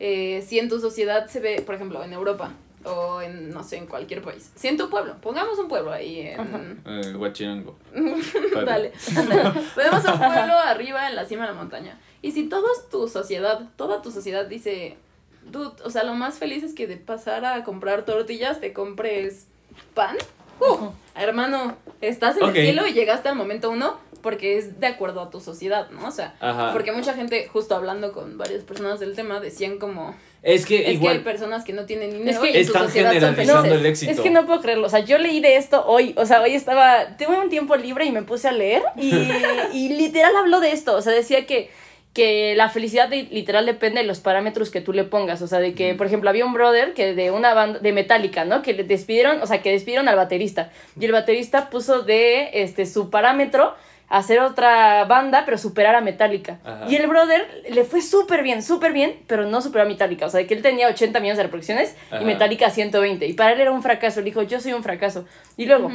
Speaker 1: Eh, si en tu sociedad se ve, por ejemplo, en Europa o en, no sé, en cualquier país. Si en tu pueblo, pongamos un pueblo ahí en...
Speaker 2: Eh, Huachinango.
Speaker 1: Dale. Ponemos un pueblo arriba en la cima de la montaña. Y si toda tu sociedad, toda tu sociedad dice, dude, o sea, lo más feliz es que de pasar a comprar tortillas te compres pan. Uh, hermano, estás en el cielo y llegaste al momento uno porque es de acuerdo a tu sociedad, ¿no? O sea,
Speaker 2: Ajá.
Speaker 1: porque mucha gente, justo hablando con varias personas del tema, decían como,
Speaker 2: Es que
Speaker 1: es que hay personas que no tienen dinero
Speaker 3: que
Speaker 1: y
Speaker 2: están
Speaker 1: son
Speaker 2: generalizando
Speaker 1: felices.
Speaker 2: el éxito.
Speaker 3: Es que no puedo creerlo, o sea, yo leí de esto hoy, o sea, hoy estaba, tuve un tiempo libre y me puse a leer y, y literal habló de esto, o sea, decía que, que la felicidad de- literal depende de los parámetros que tú le pongas, o sea, de que, por ejemplo, había un brother que de una banda, de Metallica, ¿no? Que le despidieron, o sea, que despidieron al baterista y el baterista puso de, este, su parámetro hacer otra banda, pero superar a Metallica.
Speaker 2: Ajá.
Speaker 3: Y el brother le fue súper bien, súper bien, pero no superó a Metallica. O sea, que él tenía 80 millones de reproducciones
Speaker 2: Ajá.
Speaker 3: y Metallica 120. Y para él era un fracaso. Él dijo, yo soy un fracaso. Y luego.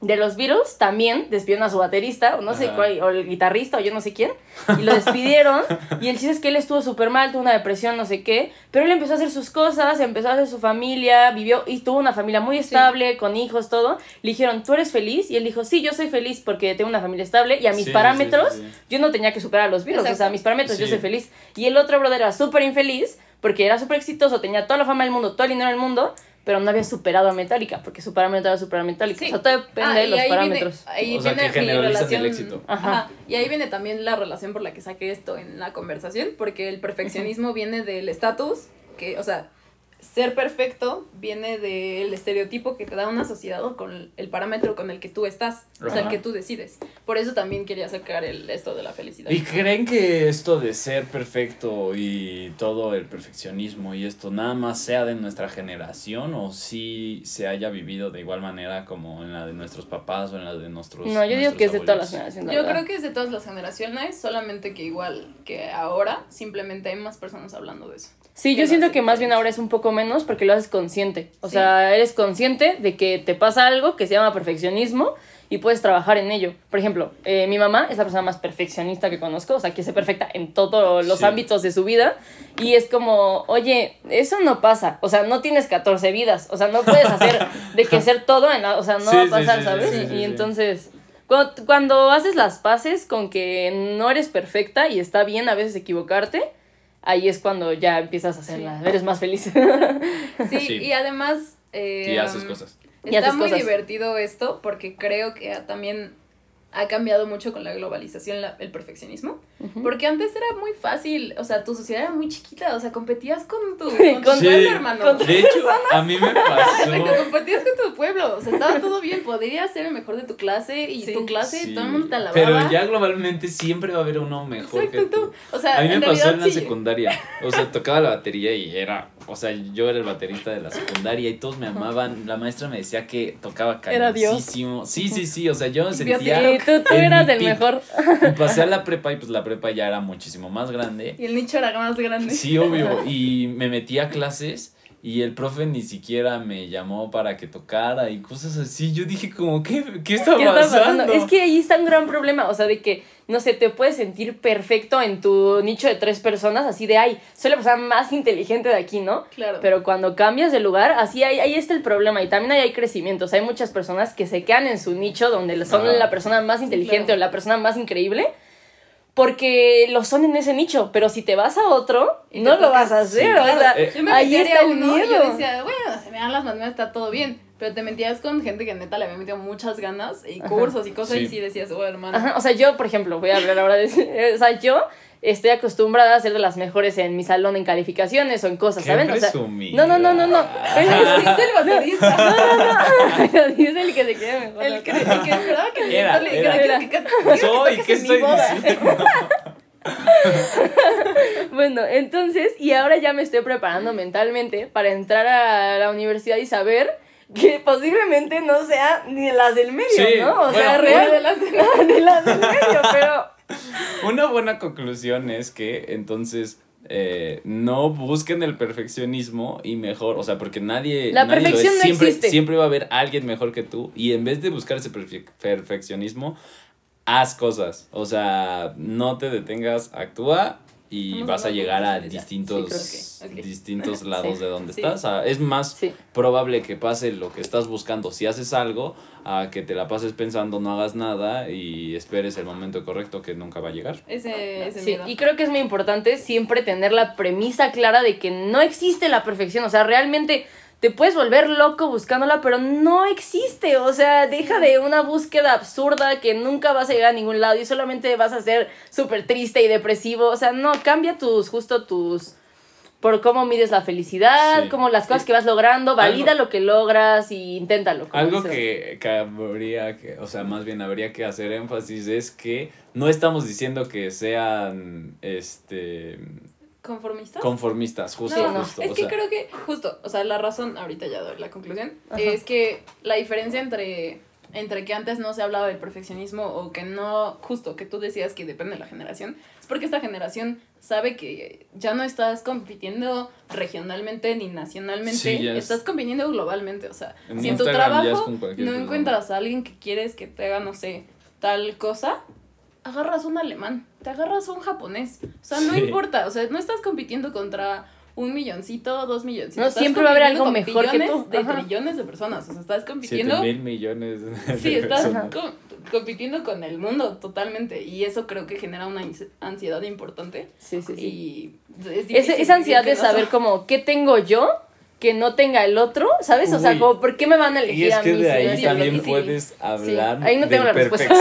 Speaker 3: De los Beatles también despidieron a su baterista, o no sé cuál, o el guitarrista, o yo no sé quién, y lo despidieron. y el chiste es que él estuvo súper mal, tuvo una depresión, no sé qué, pero él empezó a hacer sus cosas, empezó a hacer su familia, vivió y tuvo una familia muy estable, con hijos, todo. Le dijeron, ¿tú eres feliz? Y él dijo, sí, yo soy feliz porque tengo una familia estable y a mis
Speaker 2: Sí,
Speaker 3: parámetros
Speaker 2: sí,
Speaker 3: yo no tenía que superar a los Beatles, o sea, a mis parámetros yo soy feliz. Y el otro brother era súper infeliz porque era súper exitoso, tenía toda la fama del mundo, todo el dinero del mundo, pero no había superado a Metallica porque su parámetro era superar a Metallica.
Speaker 1: Sí.
Speaker 3: O sea, todo depende
Speaker 1: Ah,
Speaker 3: de los
Speaker 1: ahí viene-
Speaker 3: parámetros.
Speaker 1: ahí
Speaker 2: O sea,
Speaker 1: viene
Speaker 2: que
Speaker 1: mi relación.
Speaker 2: el éxito.
Speaker 3: Ajá.
Speaker 1: Ajá. Y ahí viene también la relación por la que saqué esto en la conversación, porque el perfeccionismo viene del estatus, que, o sea, ser perfecto viene del estereotipo que te da una sociedad o con el parámetro con el que tú estás, o sea, el
Speaker 2: Ajá.
Speaker 1: que tú decides. Por eso también quería sacar el, esto de la felicidad.
Speaker 2: ¿Y creen que esto de ser perfecto y todo el perfeccionismo y esto nada más sea de nuestra generación o si se haya vivido de igual manera como en la de nuestros papás o en la de nuestros
Speaker 3: No, yo digo
Speaker 2: nuestros
Speaker 3: que es de todas las
Speaker 2: abuelos?
Speaker 3: generaciones. la
Speaker 1: Yo
Speaker 3: verdad.
Speaker 1: creo que es de todas las generaciones, solamente que igual que ahora, simplemente hay más personas hablando de eso.
Speaker 3: Sí, yo siento que más bien ahora es un poco menos porque lo haces consciente. O
Speaker 1: Sí.
Speaker 3: sea, eres consciente de que te pasa algo que se llama perfeccionismo y puedes trabajar en ello. Por ejemplo, eh, mi mamá es la persona más perfeccionista que conozco, o sea, que es perfecta en todos los
Speaker 2: Sí.
Speaker 3: ámbitos de su vida. Y es como, oye, eso no pasa. O sea, no tienes 14 vidas. O sea, no puedes hacer de que ser todo en la... O sea, no
Speaker 2: Sí,
Speaker 3: va a pasar,
Speaker 2: sí,
Speaker 3: ¿sabes?
Speaker 2: sí, sí,
Speaker 3: y
Speaker 2: sí.
Speaker 3: entonces... Cuando, cuando haces las paces con que no eres perfecta y está bien a veces equivocarte, ahí es cuando ya empiezas a hacerla, eres más feliz.
Speaker 1: Sí,
Speaker 2: Sí.
Speaker 1: y además... eh,
Speaker 2: Y haces cosas.
Speaker 1: Está
Speaker 3: haces
Speaker 1: muy
Speaker 3: cosas.
Speaker 1: divertido esto porque creo que también ha cambiado mucho con la globalización la- el perfeccionismo. Porque antes era muy fácil, o sea, tu sociedad era muy chiquita, o sea, competías con tu, con tu
Speaker 2: Sí.
Speaker 1: hermano.
Speaker 3: con-
Speaker 2: De hecho, a mí me pasó.
Speaker 1: Exacto, competías con tu pueblo, o sea, estaba todo bien, podrías ser el mejor de tu clase y
Speaker 3: Sí.
Speaker 1: tu clase
Speaker 2: Sí,
Speaker 1: todo el mundo te alababa.
Speaker 2: Pero ya globalmente siempre va a haber uno mejor
Speaker 1: Exacto,
Speaker 2: que
Speaker 1: tú. O sea,
Speaker 2: A mí me
Speaker 1: en
Speaker 2: pasó
Speaker 1: realidad
Speaker 2: en la
Speaker 1: sí.
Speaker 2: secundaria. O sea, tocaba la batería y era. O sea, yo era el baterista de la secundaria y todos me amaban. La maestra me decía que tocaba
Speaker 3: Era Dios.
Speaker 2: cañosísimo. Sí, sí, sí. O sea, yo me
Speaker 1: Dios
Speaker 2: sentía.
Speaker 3: Tú, tú eras el mejor.
Speaker 2: Y pasé a la prepa y pues la prepa ya era muchísimo más grande.
Speaker 1: Y el nicho era más grande.
Speaker 2: Sí, obvio. Y me metí a clases y el profe ni siquiera me llamó para que tocara y cosas así. Yo dije como, ¿qué, qué está,
Speaker 3: ¿Qué está
Speaker 2: pasando?
Speaker 3: Es que ahí está un gran problema, o sea, de que, no sé, te puedes sentir perfecto en tu nicho de tres personas, así de, ay, soy la persona más inteligente de aquí, ¿no?
Speaker 1: Claro.
Speaker 3: Pero cuando cambias de lugar, así ahí, ahí está el problema y también ahí hay crecimiento. O sea, hay muchas personas que se quedan en su nicho donde son
Speaker 2: Ajá.
Speaker 3: la persona más inteligente
Speaker 1: claro.
Speaker 3: o la persona más increíble. Porque lo son en ese nicho, pero si te vas a otro,
Speaker 1: Y
Speaker 3: no lo vas a hacer.
Speaker 2: Sí,
Speaker 3: o
Speaker 2: claro.
Speaker 3: sea,
Speaker 2: Eh,
Speaker 1: Yo me
Speaker 3: ahí está el
Speaker 1: uno y
Speaker 3: miedo.
Speaker 1: yo decía, bueno, se me dan las manualidades, está todo bien. Pero te metías con gente que neta le había metido muchas ganas y
Speaker 3: Ajá.
Speaker 1: cursos y cosas y
Speaker 2: Sí.
Speaker 1: sí decías, oh, hermano.
Speaker 3: Ajá, o sea, yo, por ejemplo, voy a hablar ahora de... O sea, yo estoy acostumbrada a ser de las mejores en mi salón en calificaciones o en cosas, ¿saben? O sea,
Speaker 2: presumida.
Speaker 3: no, no, no, no, no. Pero Es
Speaker 1: el baterista.
Speaker 3: es el que se queda mejor.
Speaker 1: El que, el que esperaba que
Speaker 2: Era,
Speaker 1: le dijera
Speaker 2: era.
Speaker 1: "Quiero que- quiero que
Speaker 2: Soy, ¿qué
Speaker 1: en mi
Speaker 2: estoy
Speaker 1: boda".
Speaker 2: diciendo?
Speaker 3: Bueno, Bueno, entonces, y ahora ya me estoy preparando mentalmente para entrar a la universidad y saber que posiblemente no sea ni las del medio,
Speaker 2: Sí,
Speaker 3: ¿no? O sea,
Speaker 2: bueno,
Speaker 3: real
Speaker 1: de las-
Speaker 3: ni las del medio, pero
Speaker 2: Una buena conclusión es que entonces eh, no busquen el perfeccionismo y mejor, o sea, porque nadie,
Speaker 3: La
Speaker 2: nadie lo es.
Speaker 3: perfección no
Speaker 2: siempre,
Speaker 3: existe.
Speaker 2: siempre va a haber alguien mejor que tú y en vez de buscar ese perfe- perfeccionismo, haz cosas, o sea, no te detengas, actúa y
Speaker 1: Estamos
Speaker 2: vas a llegar a distintos,
Speaker 1: Sí,
Speaker 2: distintos lados
Speaker 3: Sí.
Speaker 2: de donde
Speaker 1: Sí.
Speaker 2: estás. Es más
Speaker 3: sí.
Speaker 2: probable que pase lo que estás buscando si haces algo a que te la pases pensando, no hagas nada y esperes el momento correcto que nunca va a llegar.
Speaker 1: Ese, ese
Speaker 3: Sí,
Speaker 1: miedo.
Speaker 3: y creo que es muy importante siempre tener la premisa clara de que no existe la perfección. O sea, realmente te puedes volver loco buscándola, pero no existe. O sea, deja de una búsqueda absurda que nunca vas a llegar a ningún lado y solamente vas a ser súper triste y depresivo. O sea, no, cambia tus, justo tus por cómo mides la felicidad,
Speaker 2: Sí.
Speaker 3: como las cosas que vas logrando, valida
Speaker 2: Algo-
Speaker 3: lo que logras y inténtalo.
Speaker 2: Algo que, que habría que, o sea, más bien habría que hacer énfasis es que no estamos diciendo que sean, este,
Speaker 1: ¿Conformistas?
Speaker 2: conformistas, justo,
Speaker 1: No,
Speaker 2: justo.
Speaker 1: es
Speaker 2: o
Speaker 1: que
Speaker 2: sea,
Speaker 1: creo que, justo, o sea, la razón, ahorita ya doy la conclusión,
Speaker 3: Ajá.
Speaker 1: es que la diferencia entre, entre que antes no se hablaba del perfeccionismo o que no, justo, que tú decías que depende de la generación, es porque esta generación sabe que ya no estás compitiendo regionalmente ni nacionalmente,
Speaker 2: Sí, ya es-
Speaker 1: estás compitiendo globalmente, o sea,
Speaker 2: En
Speaker 1: si en tu trabajo no
Speaker 2: persona.
Speaker 1: encuentras a alguien que quieres que te haga, no sé, tal cosa, agarras un alemán, te agarras un japonés. O sea, no
Speaker 2: Sí.
Speaker 1: importa, o sea, no estás compitiendo contra un milloncito, dos milloncitos.
Speaker 3: No,
Speaker 1: estás
Speaker 3: siempre va a haber algo mejor que tú.
Speaker 1: de
Speaker 3: Ajá.
Speaker 1: trillones de personas, o sea, estás
Speaker 2: siete
Speaker 1: compitiendo
Speaker 2: mil millones de
Speaker 1: Sí, estás compitiendo con el mundo totalmente y eso creo que genera una ans- ansiedad importante
Speaker 3: Sí, sí, sí.
Speaker 1: y es difícil
Speaker 3: Ese- esa ansiedad de saber como qué tengo yo que no tenga el otro, ¿sabes? O sea,
Speaker 2: Uy.
Speaker 3: como, ¿por qué me van a elegir
Speaker 2: Y es
Speaker 3: a
Speaker 2: que
Speaker 3: mí?
Speaker 2: de
Speaker 3: si no
Speaker 2: ahí
Speaker 3: es yo?
Speaker 2: también
Speaker 1: sí.
Speaker 2: puedes hablar
Speaker 3: ahí no tengo la respuesta.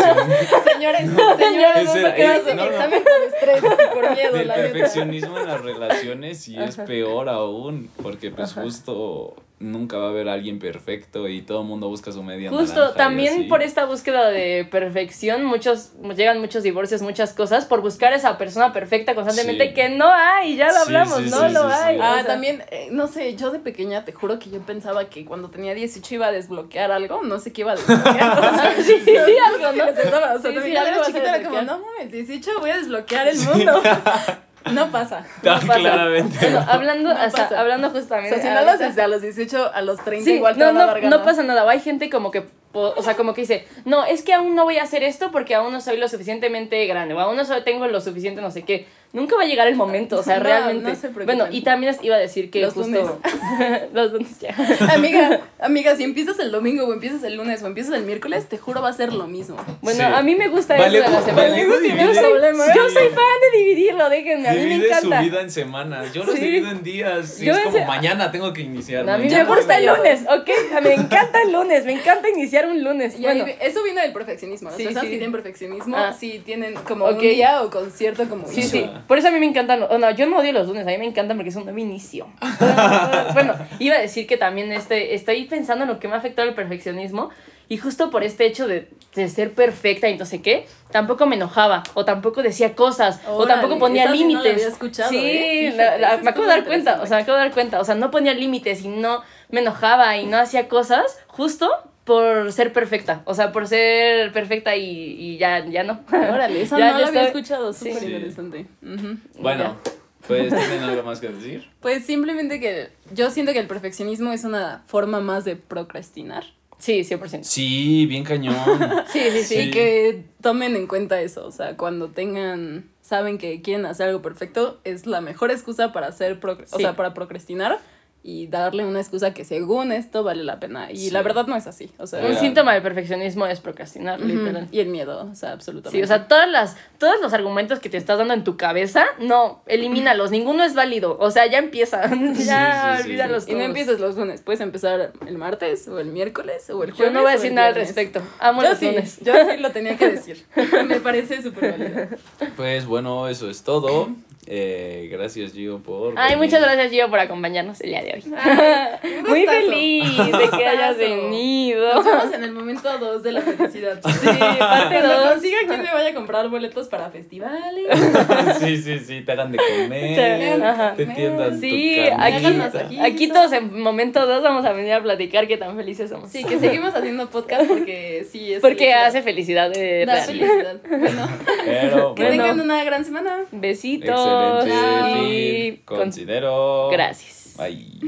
Speaker 1: Señores,
Speaker 3: Señores,
Speaker 1: señores,
Speaker 3: no
Speaker 1: no quedas
Speaker 2: eh, no, no.
Speaker 1: examen por estrés y por miedo, neta.
Speaker 2: perfeccionismo en las relaciones y es peor aún, porque pues justo nunca va a haber alguien perfecto y todo el mundo busca su media
Speaker 3: Justo, también por esta búsqueda de perfección, muchos llegan muchos divorcios, muchas cosas, por buscar esa persona perfecta constantemente
Speaker 2: Sí.
Speaker 3: que no hay, ya lo
Speaker 2: Sí,
Speaker 3: hablamos,
Speaker 2: sí,
Speaker 3: no
Speaker 2: sí,
Speaker 3: lo
Speaker 2: sí, sí.
Speaker 3: hay.
Speaker 1: Ah,
Speaker 3: o sea,
Speaker 1: también, eh, no sé, yo de pequeña te juro que yo pensaba que cuando tenía 18 iba a desbloquear algo, no sé qué iba a desbloquear.
Speaker 3: Sí, sí, sí, algo, ¿no?
Speaker 1: o sea, también era chiquita era como, no mames, 18 voy a desbloquear el mundo. No pasa.
Speaker 2: Tan
Speaker 3: no pasa.
Speaker 2: claramente.
Speaker 3: Bueno, hablando,
Speaker 1: No
Speaker 3: o sea,
Speaker 1: pasa.
Speaker 3: hablando
Speaker 1: O
Speaker 3: justamente.
Speaker 1: sea, si no lo haces a los 18, a los 30
Speaker 3: Sí,
Speaker 1: igual te
Speaker 3: no,
Speaker 1: van a
Speaker 3: no,
Speaker 1: dar ganas.
Speaker 3: no pasa nada. Hay gente como que, o sea, como que dice, no, es que aún no voy a hacer esto porque aún no soy lo suficientemente grande o aún no soy- tengo lo suficiente no sé qué. Nunca va a llegar el momento, o sea,
Speaker 1: No,
Speaker 3: realmente.
Speaker 1: no se
Speaker 3: bueno, y también iba a decir que
Speaker 1: Los
Speaker 3: justo... los lunes ya.
Speaker 1: Amiga, amiga, si empiezas el domingo o empiezas el lunes o empiezas el miércoles, te juro va a ser lo mismo.
Speaker 3: Bueno,
Speaker 2: Sí.
Speaker 3: a mí me gusta
Speaker 2: Vale,
Speaker 3: eso de la semana.
Speaker 2: vale,
Speaker 3: Yo
Speaker 2: divide-
Speaker 3: soy,
Speaker 1: problema,
Speaker 3: yo
Speaker 2: sí.
Speaker 3: soy fan de dividirlo, déjenme, a mí me
Speaker 2: Divide su
Speaker 3: encanta.
Speaker 2: vida en semanas. Yo lo
Speaker 3: Sí.
Speaker 2: divido en días. y
Speaker 3: Yo
Speaker 2: es
Speaker 3: en
Speaker 2: como
Speaker 3: se-
Speaker 2: mañana tengo que iniciar.
Speaker 3: No, a mí me gusta el lunes, ¿ok? Me encanta el lunes, me encanta iniciar un lunes.
Speaker 1: Y
Speaker 3: Bueno,
Speaker 1: eso viene del perfeccionismo. Las
Speaker 3: Sí,
Speaker 1: personas
Speaker 3: sí.
Speaker 1: que tienen perfeccionismo
Speaker 3: Ah.
Speaker 1: sí tienen como un día o concierto como
Speaker 3: Sí, sí. Por eso a mí me encantan. los- No, yo no odio los lunes, a mí me encantan porque es un nuevo inicio. bueno, iba a decir que también este, estoy pensando en lo que me ha afectado el perfeccionismo. Y justo por este hecho de, de ser perfecta y no sé qué, tampoco me enojaba. O tampoco decía cosas. o tampoco ponía
Speaker 1: esa sí no
Speaker 3: límites.
Speaker 1: había escuchado,
Speaker 3: sí,
Speaker 1: ¿eh? Fíjate,
Speaker 3: la- me acabo de dar cuenta. O sea, me acabo de dar cuenta. O sea, no ponía límites y no me enojaba y no hacía cosas justo por ser perfecta. O sea, por ser perfecta y, y ya, ya no.
Speaker 1: Órale, esa
Speaker 3: Ya,
Speaker 1: no
Speaker 3: ya
Speaker 1: la había escuchado,
Speaker 3: Sí.
Speaker 1: súper
Speaker 2: Sí.
Speaker 1: interesante. Ujú.
Speaker 2: Bueno, pues tienen algo más que decir.
Speaker 1: Pues simplemente que yo siento que el perfeccionismo es una forma más de procrastinar.
Speaker 3: Sí, 100%.
Speaker 2: Sí, bien cañón.
Speaker 3: Sí, sí, sí.
Speaker 2: Sí.
Speaker 1: Y que tomen en cuenta eso, o sea, cuando tengan, saben que quieren hacer algo perfecto, es la mejor excusa para hacer, procr- o
Speaker 3: Sí.
Speaker 1: sea, para procrastinar y darle una excusa que según esto vale la pena. Y
Speaker 2: Sí.
Speaker 1: la verdad no es así, o sea,
Speaker 3: Un síntoma del perfeccionismo es procrastinar, literal.
Speaker 1: y el miedo, o sea, absolutamente.
Speaker 3: Sí, o sea, todas las, todos los argumentos que te estás dando en tu cabeza, no, elimínalos, ninguno es válido. O sea, ya empieza. ya,
Speaker 2: sí, sí,
Speaker 3: olvídalos
Speaker 1: y no
Speaker 3: todos.
Speaker 1: empieces los lunes, puedes empezar el martes o el miércoles o el
Speaker 3: Yo
Speaker 1: jueves.
Speaker 3: no voy a decir nada al respecto. Amo
Speaker 1: Yo
Speaker 3: los
Speaker 1: sí,
Speaker 3: lunes.
Speaker 1: yo sí lo tenía que decir. Me parece súper válido.
Speaker 2: Pues bueno, eso es todo. Eh, gracias, Gio, por.
Speaker 3: Ay,
Speaker 2: venir.
Speaker 3: muchas gracias, Gio, por acompañarnos el día de hoy.
Speaker 1: Ay,
Speaker 3: Muy feliz de que hayas venido.
Speaker 1: Nos vemos en el momento 2 de la felicidad.
Speaker 3: Sí, parte
Speaker 1: Cuando
Speaker 3: dos.
Speaker 1: consiga quien me vaya a comprar boletos para festivales.
Speaker 2: sí, sí, sí, te hagan de comer.
Speaker 3: Te- ajá.
Speaker 2: Te tiendan
Speaker 3: Sí,
Speaker 2: tu
Speaker 3: aquí, aquí todos en momento 2 vamos a venir a platicar qué tan felices somos.
Speaker 1: Sí, que seguimos haciendo podcast porque sí es
Speaker 3: Porque
Speaker 1: felicidad.
Speaker 3: hace felicidad de
Speaker 1: Da
Speaker 3: real.
Speaker 1: felicidad. Bueno,
Speaker 2: Pero
Speaker 1: que
Speaker 2: bueno,
Speaker 1: tengan una gran semana.
Speaker 3: Besitos.
Speaker 2: excelente. Excelente Considero.
Speaker 3: Gracias.
Speaker 2: Bye.